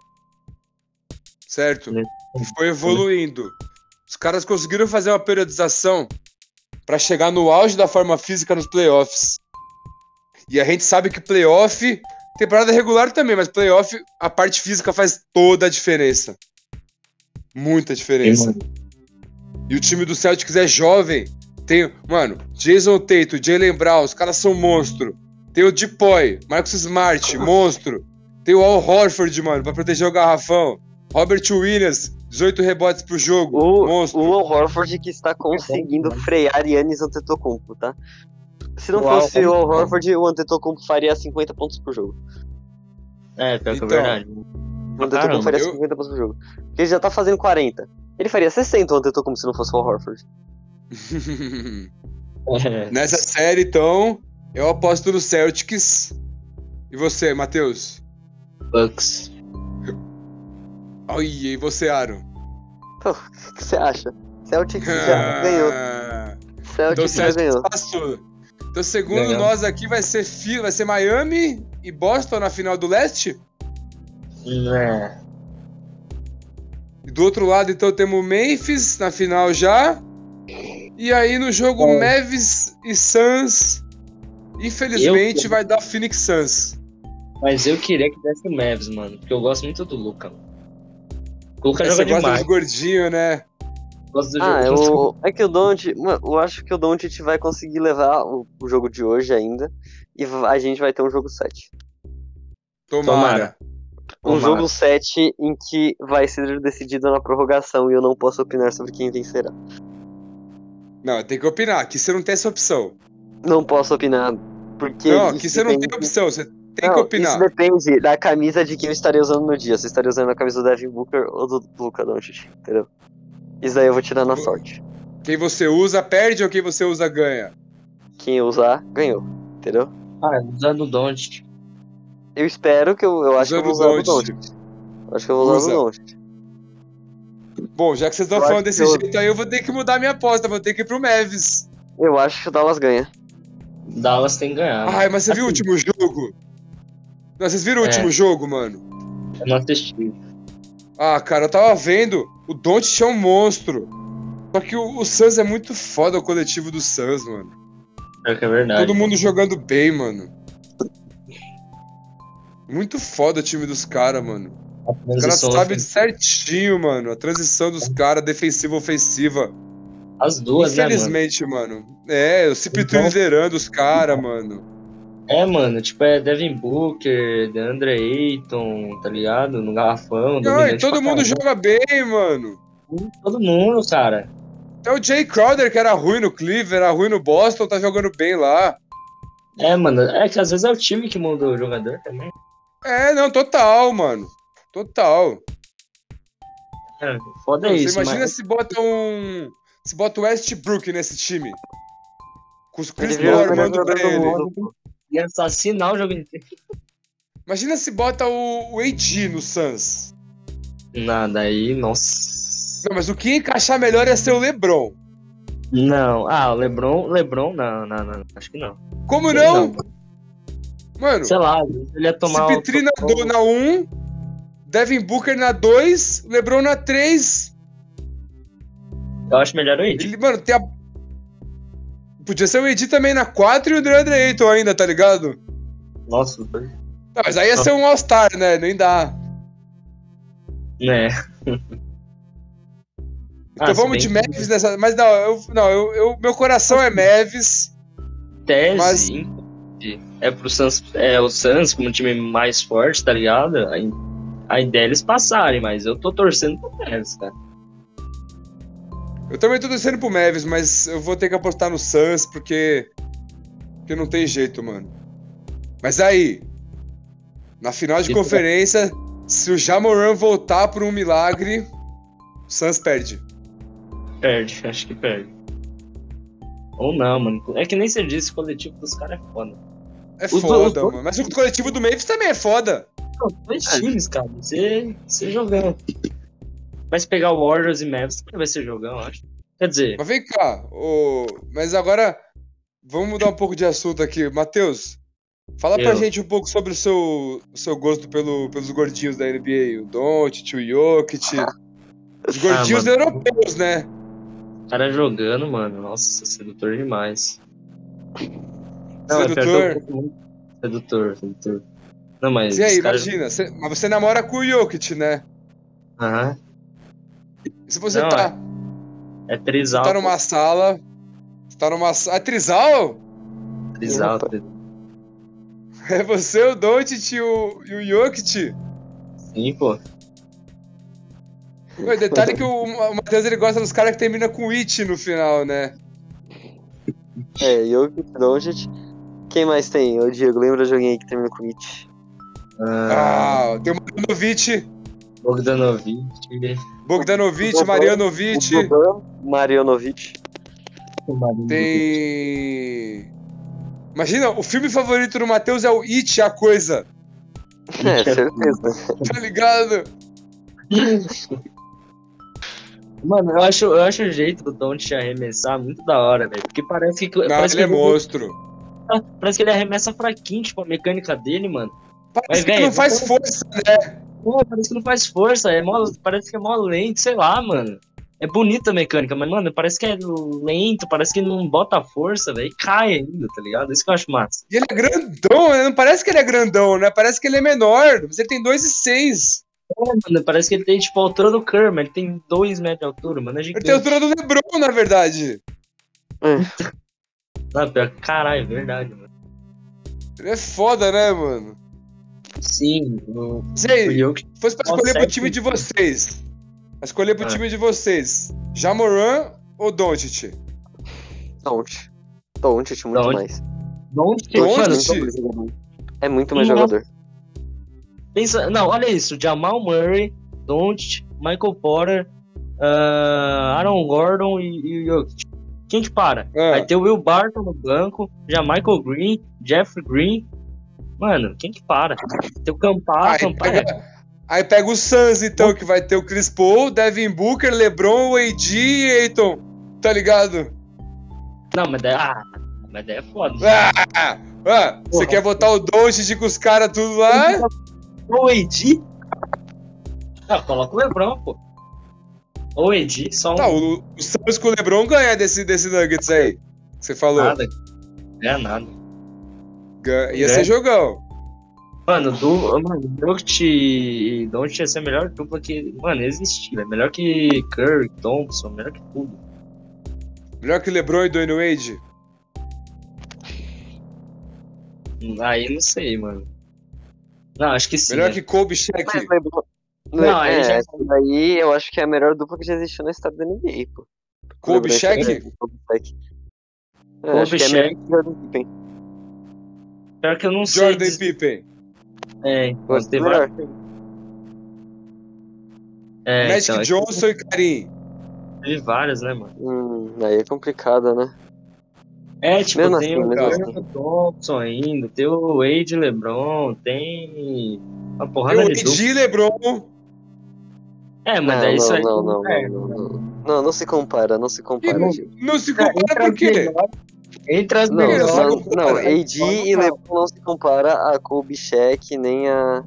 certo? E foi evoluindo. Os caras conseguiram fazer uma periodização pra chegar no auge da forma física nos playoffs. E a gente sabe que playoff Temporada regular também, mas playoff, a parte física faz toda a diferença. Muita diferença. E o time do Celtics é jovem. Tem, mano, Jason Tatum, Jalen Brown, os caras são monstro. Tem o Depoy, Marcus Smart, monstro. Tem o Al Horford, mano, pra proteger o garrafão. Robert Williams, 18 rebotes pro jogo. O, monstro. o Al Horford que está conseguindo frear Yannis Antetokounmpo, tá? Se não Uau, fosse o Al Horford, o Antetokounmpo faria 50 pontos por jogo. É, pior que Então, é verdade. O Antetokounmpo faria eu- 50 pontos por jogo. Porque ele já tá fazendo 40. Ele faria 60 o Antetokounmpo se não fosse o Al Horford. É. Nessa série, então, eu aposto no Celtics. E você, Matheus? Bucks. Ai, e você, Aaron? O que você acha? Celtics já ganhou. Ah, Então, Celtics já Celtics ganhou. passou. Então, segundo Ganhou. nós aqui, vai ser, vai ser Miami e Boston na final do leste? É. E do outro lado, então, temos Memphis na final já. E aí, no jogo É. Mavis e Suns, infelizmente, Eu- vai dar Phoenix Suns. Mas eu queria que desse o Mavs, mano. Porque eu gosto muito do Luca, mano. O Luca Você joga gosta demais. dos gordinhos, né? Gosto do Ah, jogo. eu, é que o Don't, eu acho que o Don't vai conseguir levar o, o jogo de hoje ainda e a gente vai ter um jogo 7. Tomara. Tomara. Um Tomara. jogo 7 em que vai ser decidido na prorrogação e eu não posso opinar sobre quem vencerá. Não, tem que opinar. Aqui você não tem essa opção. Não posso opinar porque não, aqui você não tem depende- opção. Você tem Não, que opinar. Isso depende da camisa de quem eu estaria usando no dia. Se eu estaria usando a camisa do Devin Booker ou do Luca Doncic, entendeu? Isso daí eu vou tirar na sorte. Quem você usa, perde ou quem você usa, ganha. Quem usar, ganhou, entendeu? Ah, usando o Don't. Eu espero que eu, eu acho que eu vou usar Usando o Doncic. Doncic. Acho que eu vou usar Usa. o Doncic. Bom, já que vocês estão Eu falando desse eu- jeito aí, eu vou ter que mudar minha aposta. Vou ter que ir pro Mavis. Eu acho que o Dallas ganha. Dallas tem que ganhar. Ai, mas você viu o Assim, último jogo? Não, vocês viram o É. último jogo, mano? Eu não assisti. Ah, cara, eu tava vendo. O Doncic é um monstro. Só que o, o Suns é muito foda, o coletivo do Suns, mano. Pior que é verdade. Todo mundo jogando bem, mano. Muito foda o time dos caras, mano. A Os caras transição sabem ofensiva. certinho, mano. A transição dos caras, defensiva, ofensiva. As duas, né, mano? Infelizmente, mano. É, o Cipitru Então- liderando os caras, mano. É, mano, tipo, é Devin Booker, DeAndre Ayton, tá ligado? No garrafão, Não, e todo mundo caramba. joga bem, mano. Todo mundo, cara. Até o Jay Crowder, que era ruim no Cleveland, era ruim no Boston, tá jogando bem lá. É, mano, é que às vezes é o time que muda o jogador também. É, não, total, mano. Total. É, foda Você isso, imagina mas... se bota um. Se bota o Westbrook nesse time. Com os Chris Paul o armando pra ele. mundo. Ia assassinar o jogo inteiro. Imagina se bota o, o AD no Suns. Nada aí, nossa. Não, mas o que encaixar melhor ia ser o LeBron. Não, ah, o LeBron, LeBron, não, não, não, acho que não. Como não? Mano, Sei lá, ele ia tomar. Cipitri na, do- na 1, Devin Booker na 2, LeBron na 3. Eu acho melhor o Ed. Ele, mano, tem a. Podia ser o AD também na 4 e o DeAndre Ayton ainda, tá ligado? Nossa, Não, mas aí ia ser um All-Star, né? Nem dá. né. Então Ah, vamos de que- Mavis nessa. Mas não, eu, não eu, eu- meu coração é Mavis. tese Mas- é pro Suns, é o Suns como um time mais forte, tá ligado? A, a ideia é eles passarem, mas eu tô torcendo pro Mavis, cara. Eu também tô torcendo pro Mavis, mas eu vou ter que apostar no Suns porque. Porque não tem jeito, mano. Mas aí, na final de conferência, se o Jamoran voltar por um milagre, o Suns perde. Perde, acho que perde. Ou não, mano. É que nem você disse, o coletivo dos caras é foda. É Os foda, dois- mano. Mas o coletivo do Mavis também é foda. Não, dois times, cara. Você, você jogando. Vai se pegar o Warriors e Mavs, também vai ser jogão, eu acho. Quer dizer, Mas vem cá, ô... mas agora vamos mudar um pouco de assunto aqui. Matheus, fala pra Eu. gente um pouco sobre o seu, o seu gosto pelo, pelos gordinhos da NBA. O Doncic, o Jokic. Os gordinhos Ah, europeus, né? o cara jogando, mano. Nossa, sedutor demais. Não, é Sedutor. Sedutor, sedutor. Não, mas. E aí, imagina, você- mas você namora com o Jokic, né? Aham. E se você Não, tá, É você trisal. tá numa sala. Você tá numa sala. É trisal? Trisal. É você, o Doncic e o, e o Jokic? Sim, pô. Ué, detalhe que o, o Matheus ele gosta dos caras que terminam com it no final, né? É, Jokic, Doncic. Quem mais tem? Ô, Diego, lembra joguinho aí que termina com It? Ah, Ah, tem o Bogdanovic, Bogdanovic. Bogdanovic. Marianovic. Marjanovic. Tem. Imagina, o filme favorito do Matheus é o It, a coisa. É, certeza. Tá ligado? Mano, eu acho, eu acho o jeito do Don't arremessar muito da hora, velho. Porque parece que. Não, parece, ele é que ele, monstro. parece que ele arremessa fraquinho, tipo, a mecânica dele, mano. Parece Mas, que velho, não faz força, né? Pô, parece que não faz força, é mó, parece que é mó lento, sei lá, mano. É bonita a mecânica, mas, mano, parece que é lento, parece que não bota força, velho. e Cai ainda, tá ligado? Isso que eu acho massa. E ele é grandão, né? Não parece que ele é grandão, né? Parece que ele é menor. Mas ele tem 2,6. É, mano, parece que ele tem, tipo, a altura do Kerr, mas ele tem 2 metros de altura, mano. É Ele tem a altura do Lebron, na verdade. Ah, pior que caralho, é verdade, mano. Ele é foda, né, mano? Sim, o, Mas e o aí, Jokic se fosse pra escolher pro consegue- time de vocês. Pra escolher pro Ah. time de vocês. Jamoran ou Doncic? Doncic. Doncic, muito Doncic. mais. Doncic. É muito mais jogador. Pensa, não, olha isso, Jamal Murray, Doncic, Michael Porter, ah, Aaron Gordon e, e o Jokic. Quem que para? Ah. Vai ter o Will Barton no banco, já Michael Green, Jeff Green. Mano, quem que para? Tem o Campar, aí, Campar. pega, aí pega o Suns, então, que vai ter o Chris Paul, Devin Booker, LeBron, Wade e Aiton. Tá ligado? Não, mas daí, ah, mas daí é foda. Ah, ah, você quer botar o Doncic com os caras tudo lá? O AD? Ah, coloca o Lebron, pô. Ou AD, só um Tá, o, o Suns com o LeBron ganha desse, desse Nuggets aí. Você falou. nada. Não é nada. Ganha- Ia É. ser jogão. Mano, do, mano, Jokic e Doncic ia ser a melhor dupla que, mano, existia. velho. Melhor que Curry, Thompson, melhor que tudo. Melhor que LeBron e Dwayne Wade. Aí não sei, mano. Não, acho que sim. Melhor né? que Kobe Shaq. Mas LeBron- Não, aí é, já- essa daí eu acho que é a melhor dupla que já existiu na história da NBA, pô. Kobe e Shaq? Kobe Shaq. É, Kobe acho Pior que eu não sei. Jordan e dizer- Pippen. É, então, tem melhor. vários- é, Magic então, Johnson e Karim. Teve várias, né, mano? Hum, aí é complicado, né? É, tipo, Mesmo tem assim, o Curry, o Thompson ainda, tem o Wade LeBron, tem Tem porrada o de dupla. Wade e LeBron. É, mas Não, daí isso não, aí. não, não, é, não, não, não. Não, não se compara, não se compara, não-. Não se É, compara por quê? Entre as Não, melhores. não, não, AD e LeBron não se compara a Kobe Shaq nem a.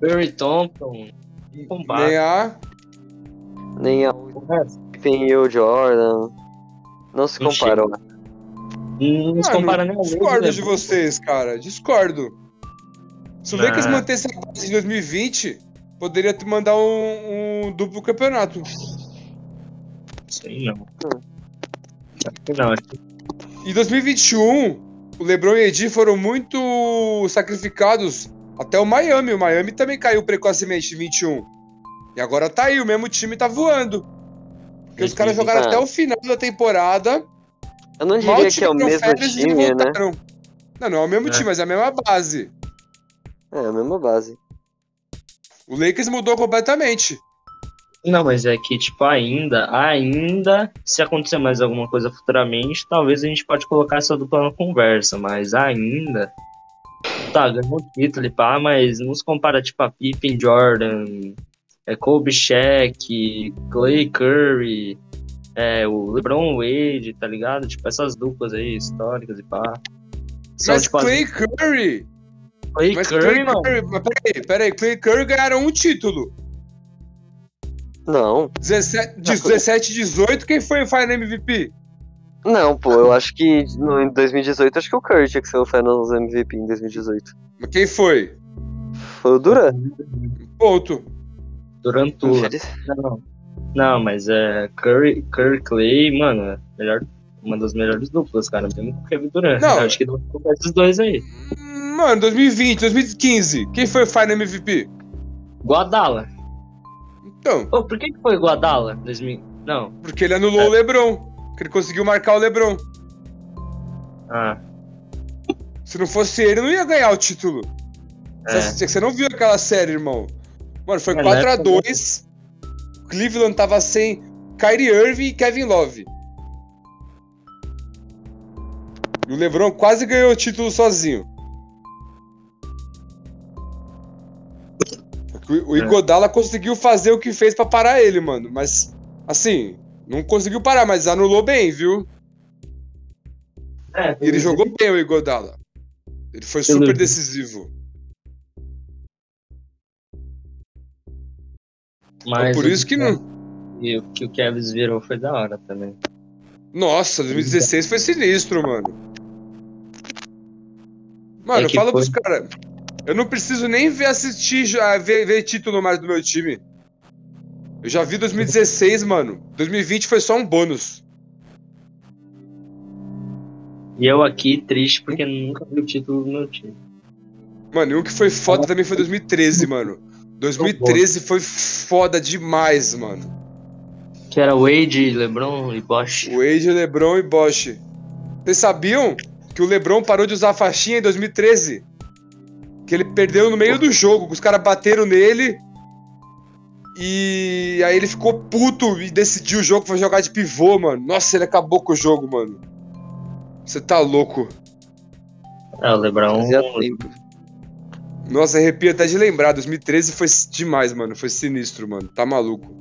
Curry Thompson. Não compara. Nem a. nem a o Jordan. Não se comparam. Não se compara nem Discordo de vocês, cara. Discordo. Se o. Lakers mantesse a base de 2020, poderia te mandar um, um duplo campeonato. Aí não. Que não, que Em 2021, o LeBron e AD foram muito sacrificados até o Miami. O Miami também caiu precocemente em 21. E agora tá aí, o mesmo time tá voando. Porque os caras jogaram até o final da temporada. Eu não diria que é o mesmo time, né? Não, não é o mesmo É. time, mas é a mesma base. É a mesma base. O Lakers mudou completamente. Não, mas é que, tipo, ainda, ainda, se acontecer mais alguma coisa futuramente, talvez a gente pode colocar essa dupla na conversa, mas ainda. Tá, ganhou o título e pá, mas não se compara, tipo, a Pippen, Jordan, é, Kobe Shaq, Clay Curry, é, o LeBron Wade, tá ligado? Tipo, essas duplas aí, históricas e pá. São, mas tipo, as- Clay Curry. Clay Mas Curry, Clay mano. Curry. Mas peraí, peraí. Clay Curry ganharam um título. Não, 17, 17 18, quem foi o Final MVP? Não, pô, eu acho que no, em 2018, acho que o Curry tinha que ser o Finals MVP em 2018. Mas quem foi? Foi o Duran. Ponto. Durantula. Não, não, mas é Curry, Curry Clay, mano, é melhor, uma das melhores duplas, cara. Mesmo com o Kevin Durant. Não. Acho que pra colocar esses dois aí. Mano, 2020, 2015. Quem foi o Final MVP? Guadala. Então, Ô, por que foi Guadala? 2000... Não. porque ele anulou o LeBron. Porque ele conseguiu marcar o LeBron. Ah, Se não fosse ele, não ia ganhar o título. é. Você, você não viu aquela série, irmão? Mano, foi É, na época 4x2. Cleveland tava sem Kyrie Irving e Kevin Love. E o LeBron quase ganhou o título sozinho. O, É. Igodala conseguiu fazer o que fez pra parar ele, mano. Mas, assim, não conseguiu parar, mas anulou bem, viu? É, ele jogou bem o Igodala. Ele foi super decisivo. Mas por o isso que não. E o que o Kevin virou foi da hora também. Nossa, 2016 foi sinistro, mano. Mano, É falo foi- pros caras. Eu não preciso nem ver assistir, ver, ver título mais do meu time. Eu já vi 2016, mano. 2020 foi só um bônus. E eu aqui triste porque nunca vi o título do meu time. Mano, e um que foi foda também foi 2013, mano. 2013 foi foda demais, mano. Que era Wade, LeBron e Bosch. Wade, LeBron e Bosch. Vocês sabiam que o LeBron parou de usar a faixinha em 2013? Que ele perdeu no meio do jogo, que os caras bateram nele. E aí ele ficou puto e decidiu o jogo, foi jogar de pivô, mano. Nossa, ele acabou com o jogo, mano. Você tá louco. É, o LeBron. Fazia tempo. Nossa, arrepia até de lembrar. 2013 foi demais, mano. Foi sinistro, mano. Tá maluco.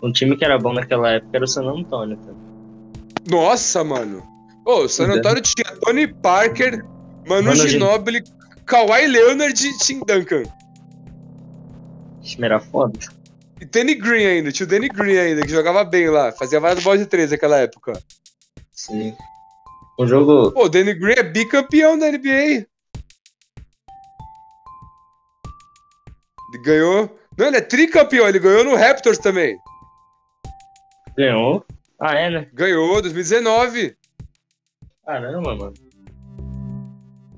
Um time que era bom naquela época era o San Antonio. Tá? Nossa, mano. Ô, o San Antonio tinha Tony Parker, Manu Manu Ginobili, Kawhi Leonard e Tim Duncan. Time era foda. E Danny Green ainda, tinha o Danny Green ainda, que jogava bem lá. Fazia várias bolas de três naquela época. Sim. Um jogo. Pô, o Danny Green é bicampeão da NBA. Ele ganhou. Não, ele é tricampeão, ele ganhou no Raptors também. Ganhou. Ah, é, né? Ganhou 2019. Caramba, mano.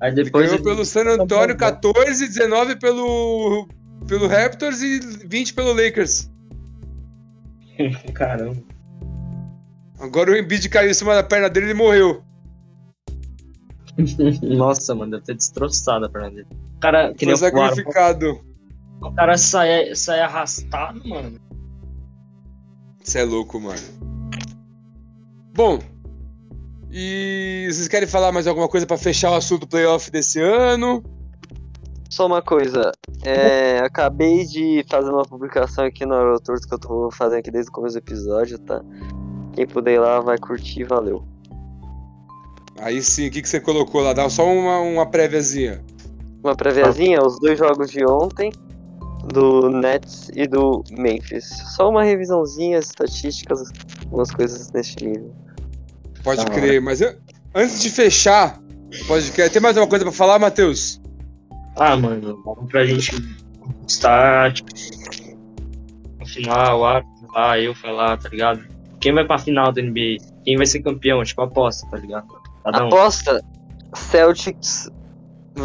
Aí Ele depois. ganhou pelo San Antonio 14, 19 pelo, pelo Raptors e 20 pelo Lakers. Caramba. Agora o Embiid caiu em cima da perna dele e ele morreu. Nossa, mano, deve ter destroçado a perna dele. O cara, que Foi sacrificado. o cara sai, sai arrastado, mano. Você é louco, mano. Bom, e vocês querem falar mais alguma coisa pra fechar o assunto playoff desse ano? Só uma coisa, é, acabei de fazer uma publicação aqui no Aerotours que eu tô fazendo aqui desde o começo do episódio, tá? Quem puder ir lá vai curtir, valeu. Aí sim, o que, que você colocou lá? Dá só uma, uma préviazinha. Uma préviazinha, os dois jogos de ontem, do Nets e do Memphis. Só uma revisãozinha, estatísticas, umas coisas nesse nível. Pode Da crer, mas eu- antes de fechar, pode crer. Tem mais alguma coisa pra falar, Matheus? Ah, mano, vamos pra gente conquistar, tipo, a final, ah, lá, eu falar, tá ligado? Quem vai pra final da NBA? Quem vai ser campeão? Tipo, aposta, tá ligado? Cada um. Aposta, Celtics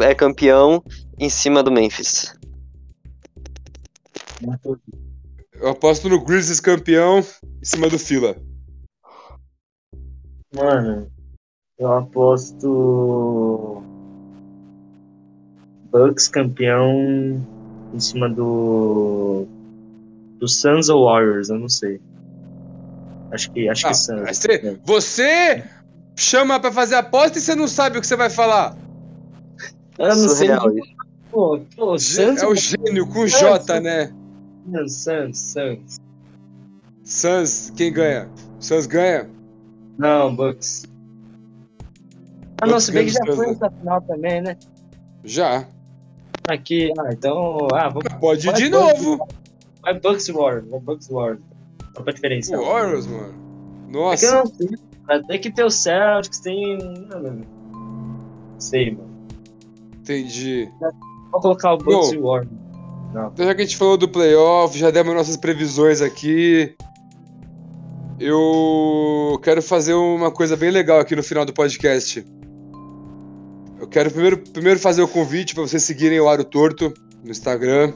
é campeão em cima do Memphis. Eu aposto no Grizzlies campeão em cima do Fila. Mano, eu aposto. Bucks campeão em cima do. Do Suns ou Warriors, eu não sei. Acho que, acho Ah, que Suns. Você, você chama pra fazer aposta e você não sabe o que você vai falar. Eu não sei. Surreal. Pô, pô, Gê- Suns É o gênio com Suns. J, né? Suns, Suns, Suns. Suns, quem ganha? Suns ganha? Não, Bucks. Ah, não, se bem que já foi essa final também, né? Já. Aqui, ah, então. Ah, vamos. Pode ir de Bucks, novo. Vai Bucks Warriors, vai Bucks Warriors. Só pra diferenciar. Warriors, mano. É que Nossa. eu não sei, cara. Tem que ter o Celtics, tem. Não sei, mano. Entendi. Vou colocar o Bucks Bom. e o Warriors. Então, já que a gente falou do playoff, já demos nossas previsões aqui. Eu quero fazer uma coisa bem legal aqui no final do podcast. Eu quero primeiro, primeiro fazer o convite para vocês seguirem o Aro Torto no Instagram.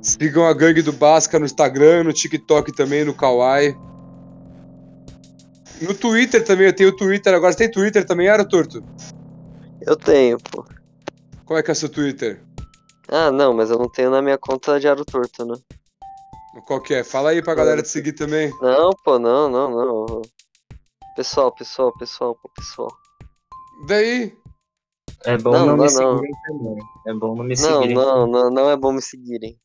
Sigam a Gangue do Basca no Instagram, no TikTok também, no Kawaii. No Twitter também, eu tenho o Twitter agora. Você tem Twitter também, Aro Torto? Eu tenho, pô. Qual é que é o seu Twitter? Ah, não, mas eu não tenho na minha conta de Aro Torto, né? Qual que é? Fala aí pra galera te seguir também. Não, pô, não, não, não. Pessoal, pessoal, pessoal, pô, pessoal. Daí, É bom Não, não, não, me não. seguirem também. É bom não me Não, seguirem. não, não, não é bom me seguirem.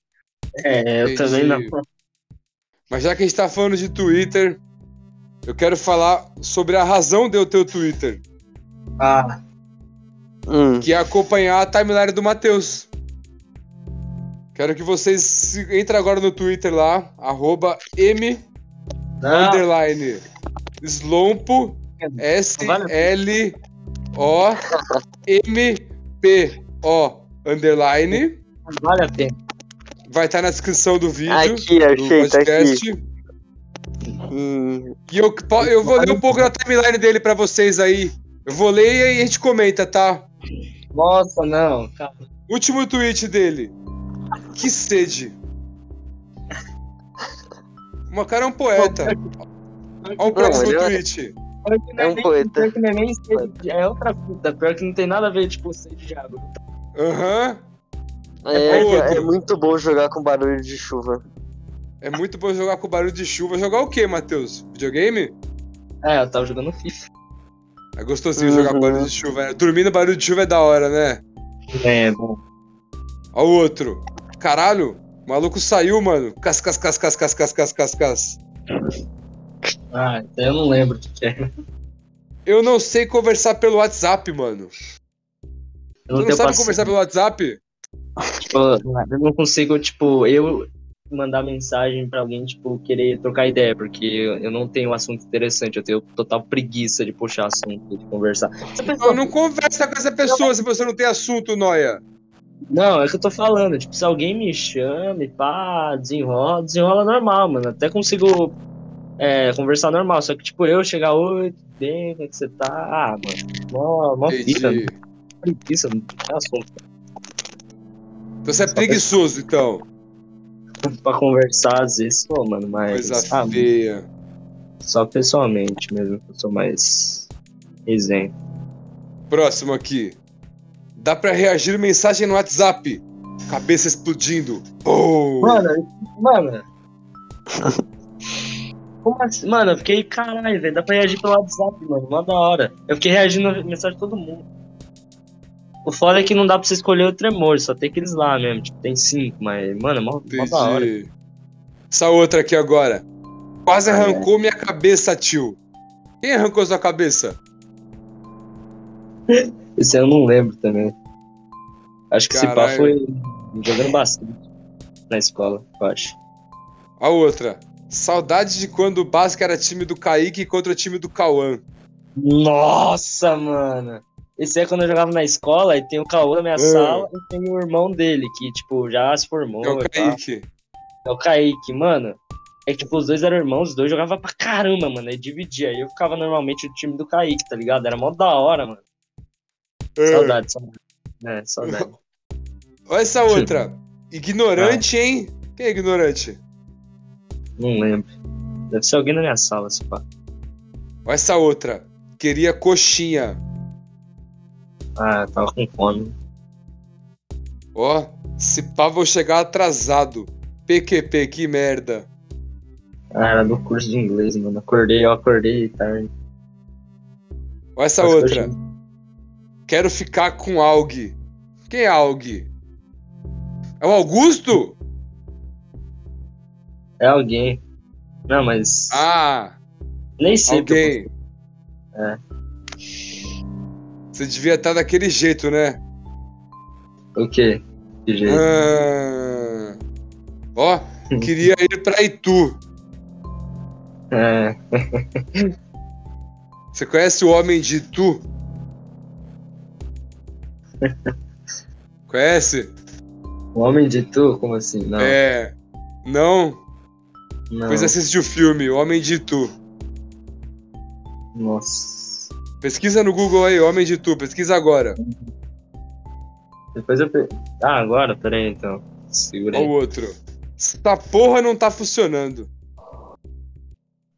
É, eu Entendi. também não. Mas já que a gente tá falando de Twitter, eu quero falar sobre a razão de eu ter o Twitter, Ah, Hum, que é acompanhar a timeline do Matheus. Quero que vocês entrem agora no Twitter lá, arroba M não. underline Slompo S L O M P O underline. Vale a pena. Vai estar na descrição do vídeo Aqui, do achei, tá aqui. podcast. Hum, E eu, eu vou ler um pouco da timeline dele pra vocês aí. Eu vou ler e aí a gente comenta, tá? Nossa, não. Último tweet dele. Que sede. O cara é um poeta. Olha o próximo é- tweet. Que não É um nem- poeta. Pior que não é nem sede, é outra fita. Pior que não tem nada a ver, tipo, sede de água. Aham. é, outro. é muito bom jogar com barulho de chuva. É muito bom jogar com barulho de chuva. Jogar o quê, Matheus? Videogame? É, eu tava jogando FIFA. É gostosinho Uhum. jogar com barulho de chuva. né? Dormir no barulho de chuva é da hora, né? É, bom. Olha o outro. Caralho, o maluco saiu, mano. Cas, cas, cas, cas, cas, cas, cas, cas, cas. Ah, então eu não lembro o que é. Eu não sei conversar pelo WhatsApp, mano. Eu Tu não sabe paciência. conversar pelo WhatsApp? Tipo, eu não consigo, tipo, eu mandar mensagem pra alguém, tipo, querer trocar ideia, porque eu não tenho um assunto interessante, eu tenho total preguiça de puxar assunto, de conversar. Pessoa- Eu não conversa com essa pessoa se você não tem assunto, Noia. Não, é o que eu tô falando, tipo, se alguém me chama e pá, desenrola, desenrola normal, mano, até consigo é, conversar normal, só que, tipo, eu chegar, oi, tudo bem, como é que você tá? Ah, mano, mó, mó fita, preguiça, não tem assunto Então você é preguiçoso, então. pra conversar às vezes, pô, mano, mas... Coisa ah, feia. Só pessoalmente mesmo, eu sou mais resenha. Próximo aqui. Dá pra reagir mensagem no WhatsApp. Cabeça explodindo. Pum! Mano, mano. Como assim? Mano, eu fiquei, caralho, velho, dá pra reagir pelo WhatsApp, mano, mó da hora. Eu fiquei reagindo a mensagem de todo mundo. O foda é que não dá pra você escolher o tremor, só tem aqueles lá mesmo, tipo, tem cinco, mas, mano, é mó, mó da hora. Essa outra aqui agora. Quase é. arrancou minha cabeça, tio. Quem arrancou sua cabeça? Esse eu não lembro também. Acho que esse pá Caralho. foi jogando bastante na escola, eu acho. A outra. Saudade de quando o Basque era time do Kaique contra o time do Cauã. Nossa, mano. Esse é quando eu jogava na escola e tem o Cauã na minha Ah. sala e tem o irmão dele, que, tipo, já se formou. É o e tal. Kaique. É o Kaique, mano. É que, tipo, os dois eram irmãos, os dois jogavam pra caramba, mano. Aí dividia. Aí eu ficava normalmente o time do Kaique, tá ligado? Era mó da hora, mano. É. Saudade, saudade. É, saudade. Olha essa outra. Ignorante, hein? Quem é ignorante? Não lembro. Deve ser alguém na minha sala, se pá. Olha essa outra. Queria coxinha. Ah, tava com fome. Ó, se pá vou chegar atrasado. PQP, que merda. Ah, era do curso de inglês, mano. Acordei, eu acordei tarde. Olha essa Mas outra. coxinha. Quero ficar com Aug. Quem é Aug? É o Augusto? É alguém. Não, mas. Ah, nem sei. alguém. É. Você devia estar daquele jeito, né? O quê? De jeito. Ah. Ó, queria ir pra Itu. É. Você conhece o Homem de Tu? Conhece? O Homem de Tu? Como assim? Não. É. Não? não. Pois assiste o filme, O Homem de Tu. Nossa. Pesquisa no Google aí, Homem de Tu, pesquisa agora. Depois eu. pe- Ah, agora? Peraí então. Segura Olha aí. o outro. Essa porra não tá funcionando.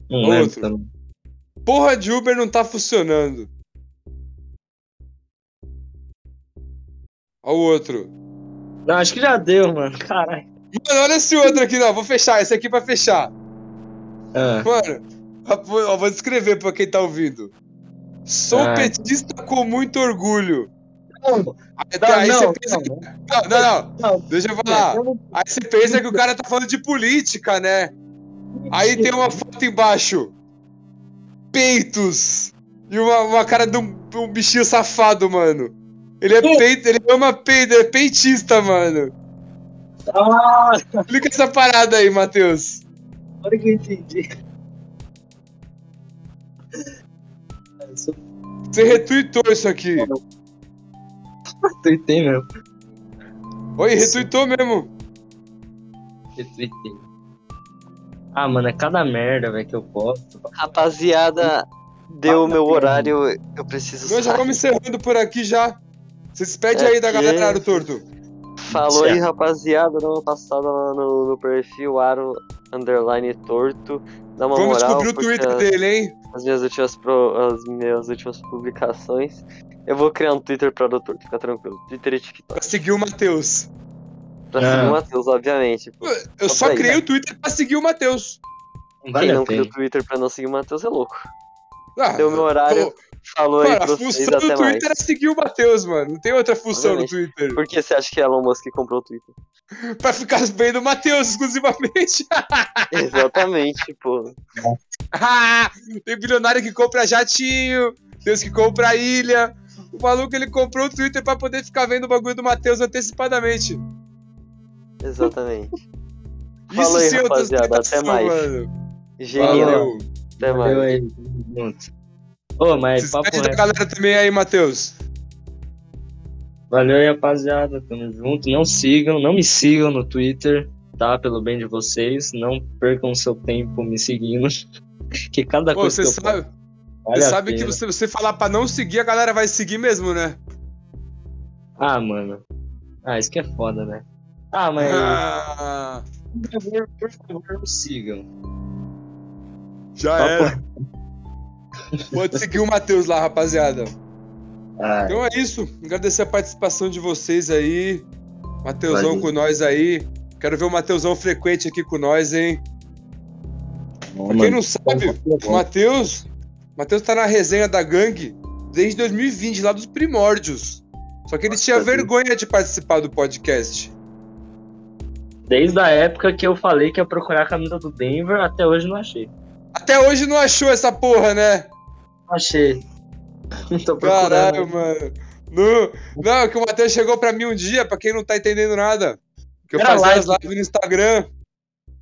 Não outro. também. Porra de Uber não tá funcionando. Olha o outro. Não, acho que já deu, mano. Caralho. Mano, olha esse outro aqui, não. Vou fechar, esse aqui pra fechar. Ah, Mano, eu vou, descrever pra quem tá ouvindo. Sou Ah. petista com muito orgulho. não, não, aí não, você pensa que. não, Não, não, não. não. Deixa eu falar. Não- Aí você pensa que o cara tá falando de política, né? Aí tem uma foto embaixo. Peitos. E uma, uma cara de um, um bichinho safado, mano. Ele é peito, ele ama peito, ele é peitista, mano. Ah, Explica essa parada aí, Matheus. agora que eu entendi. Você retweetou isso aqui. Tuitei mesmo. Oi, retweetou mesmo. Retuitei. Ah, mano, é cada merda, velho, que eu posto. Rapaziada, deu o meu horário, eu preciso Nós já vamos encerrando por aqui já. Se despede aí da É que- galera, Aro Torto. Falou aí, rapaziada, dá uma passada lá no, no perfil Aro Underline Torto. Dá uma Vamos moral, descobrir o Twitter as- dele, hein? as minhas últimas pro- as minhas últimas publicações. Eu vou criar um Twitter pra doutor, fica tranquilo. Twitter e TikTok. Pra seguir o Matheus. Pra Ah. seguir o Matheus, obviamente. pô. Eu Só só criei o Twitter pra seguir o Matheus. Vale Quem não cria pena. o Twitter pra não seguir o Matheus é louco. Ah, Deu meu horário. pô, Falou aí Mano, pra a função do até mais. Twitter é seguir o Matheus, mano. Não tem outra função no Obviamente. Twitter. Por que você acha que Elon Musk comprou o Twitter? Pra ficar bem do Matheus exclusivamente. Exatamente, pô. Ah, tem bilionário que compra jatinho, tem os que compra ilha. O maluco ele comprou o Twitter pra poder ficar vendo o bagulho do Matheus antecipadamente. Exatamente. Isso Falou aí, sim é rapaziada, até mais. mano. Genial. Valeu. Até Valeu mais. aí, Ô, mas Se papo da galera também aí, Matheus. Valeu aí, rapaziada. Tamo junto. Não sigam, não me sigam no Twitter, tá? Pelo bem de vocês. Não percam seu tempo me seguindo. Que cada Pô, coisa você que eu sabe, vale você sabe que você, você falar pra não seguir, a galera vai seguir mesmo, né? Ah, mano. Ah, isso que é foda, né? Ah, mas. Ah, Por favor, por favor, sigam. já Papo era. Pode seguir o Matheus lá, rapaziada. Ah, Então é isso. Agradecer a participação de vocês aí. Mateusão Valeu. com nós aí. Quero ver o Mateusão frequente aqui com nós, hein? bom, Pra quem não sabe, o Matheus. Matheus tá na resenha da gangue desde 2020, lá dos primórdios. Só que ele Nossa, tinha Deus. vergonha de participar do podcast. Desde a época que eu falei que ia procurar a camisa do Denver, até hoje não achei. Até hoje não achou essa porra, né? Não achei. Não tô procurando. Caralho, mano. No... Não, que o Matheus chegou pra mim um dia, pra quem não tá entendendo nada. Que eu Era fazia as live. lives no Instagram.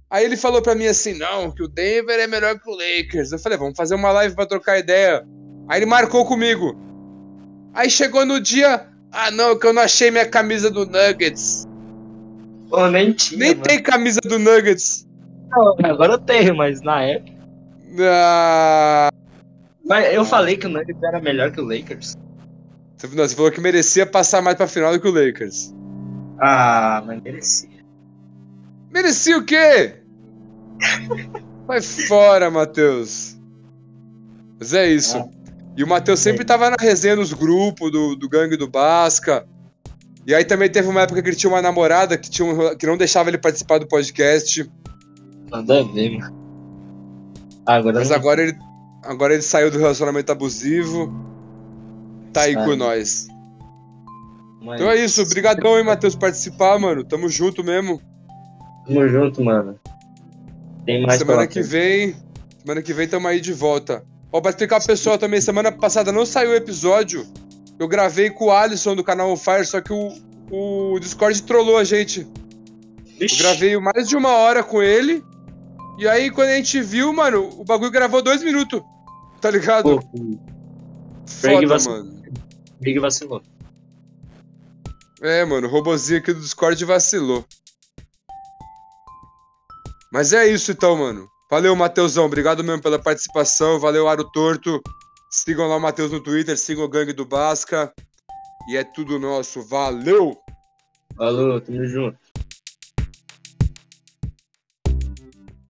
Aí ele falou pra mim assim: não, que o Denver é melhor que o Lakers. Eu falei, vamos fazer uma live pra trocar ideia. Aí ele marcou comigo. Aí chegou no dia. Ah, não, que eu não achei minha camisa do Nuggets. Pô, nem tinha. Nem mano. tem camisa do Nuggets. Não, agora eu tenho, mas na época. Ah, Mas eu falei que o Nuggets era melhor que o Lakers. não, você falou que merecia passar mais pra final do que o Lakers. Ah, mas merecia. Merecia o quê? Vai fora, Matheus. Mas é isso. Ah. E o Matheus sempre tava na resenha nos grupos do, do gangue do Basca. E aí também teve uma época que ele tinha uma namorada que, tinha um- que não deixava ele participar do podcast. Nada a ver, mano. Ah, agora Mas agora ele, agora ele saiu do relacionamento abusivo. Tá aí com nós. mas- Então é isso. Obrigadão, hein, Matheus, por participar, mano. Tamo junto mesmo. Tamo junto, mano. Tem mais semana que vem. Semana que vem tamo aí de volta. Ó, pra explicar pro pessoal também, semana passada não saiu o episódio. Eu gravei com o Alisson do canal On Fire, só que o, o Discord trollou a gente. Eu gravei mais de uma hora com ele E aí, quando a gente viu, mano, o bagulho gravou dois minutos. Tá ligado? Pô, Foda, vacilou. mano. Big vacilou. É, mano, o robozinho aqui do Discord vacilou. Mas é isso então, mano. Valeu, Matheusão. Obrigado mesmo pela participação. Valeu, Aro Torto. Sigam lá o Matheus no Twitter, sigam o Gangue do Basca. E é tudo nosso. Valeu! Falou, tamo junto.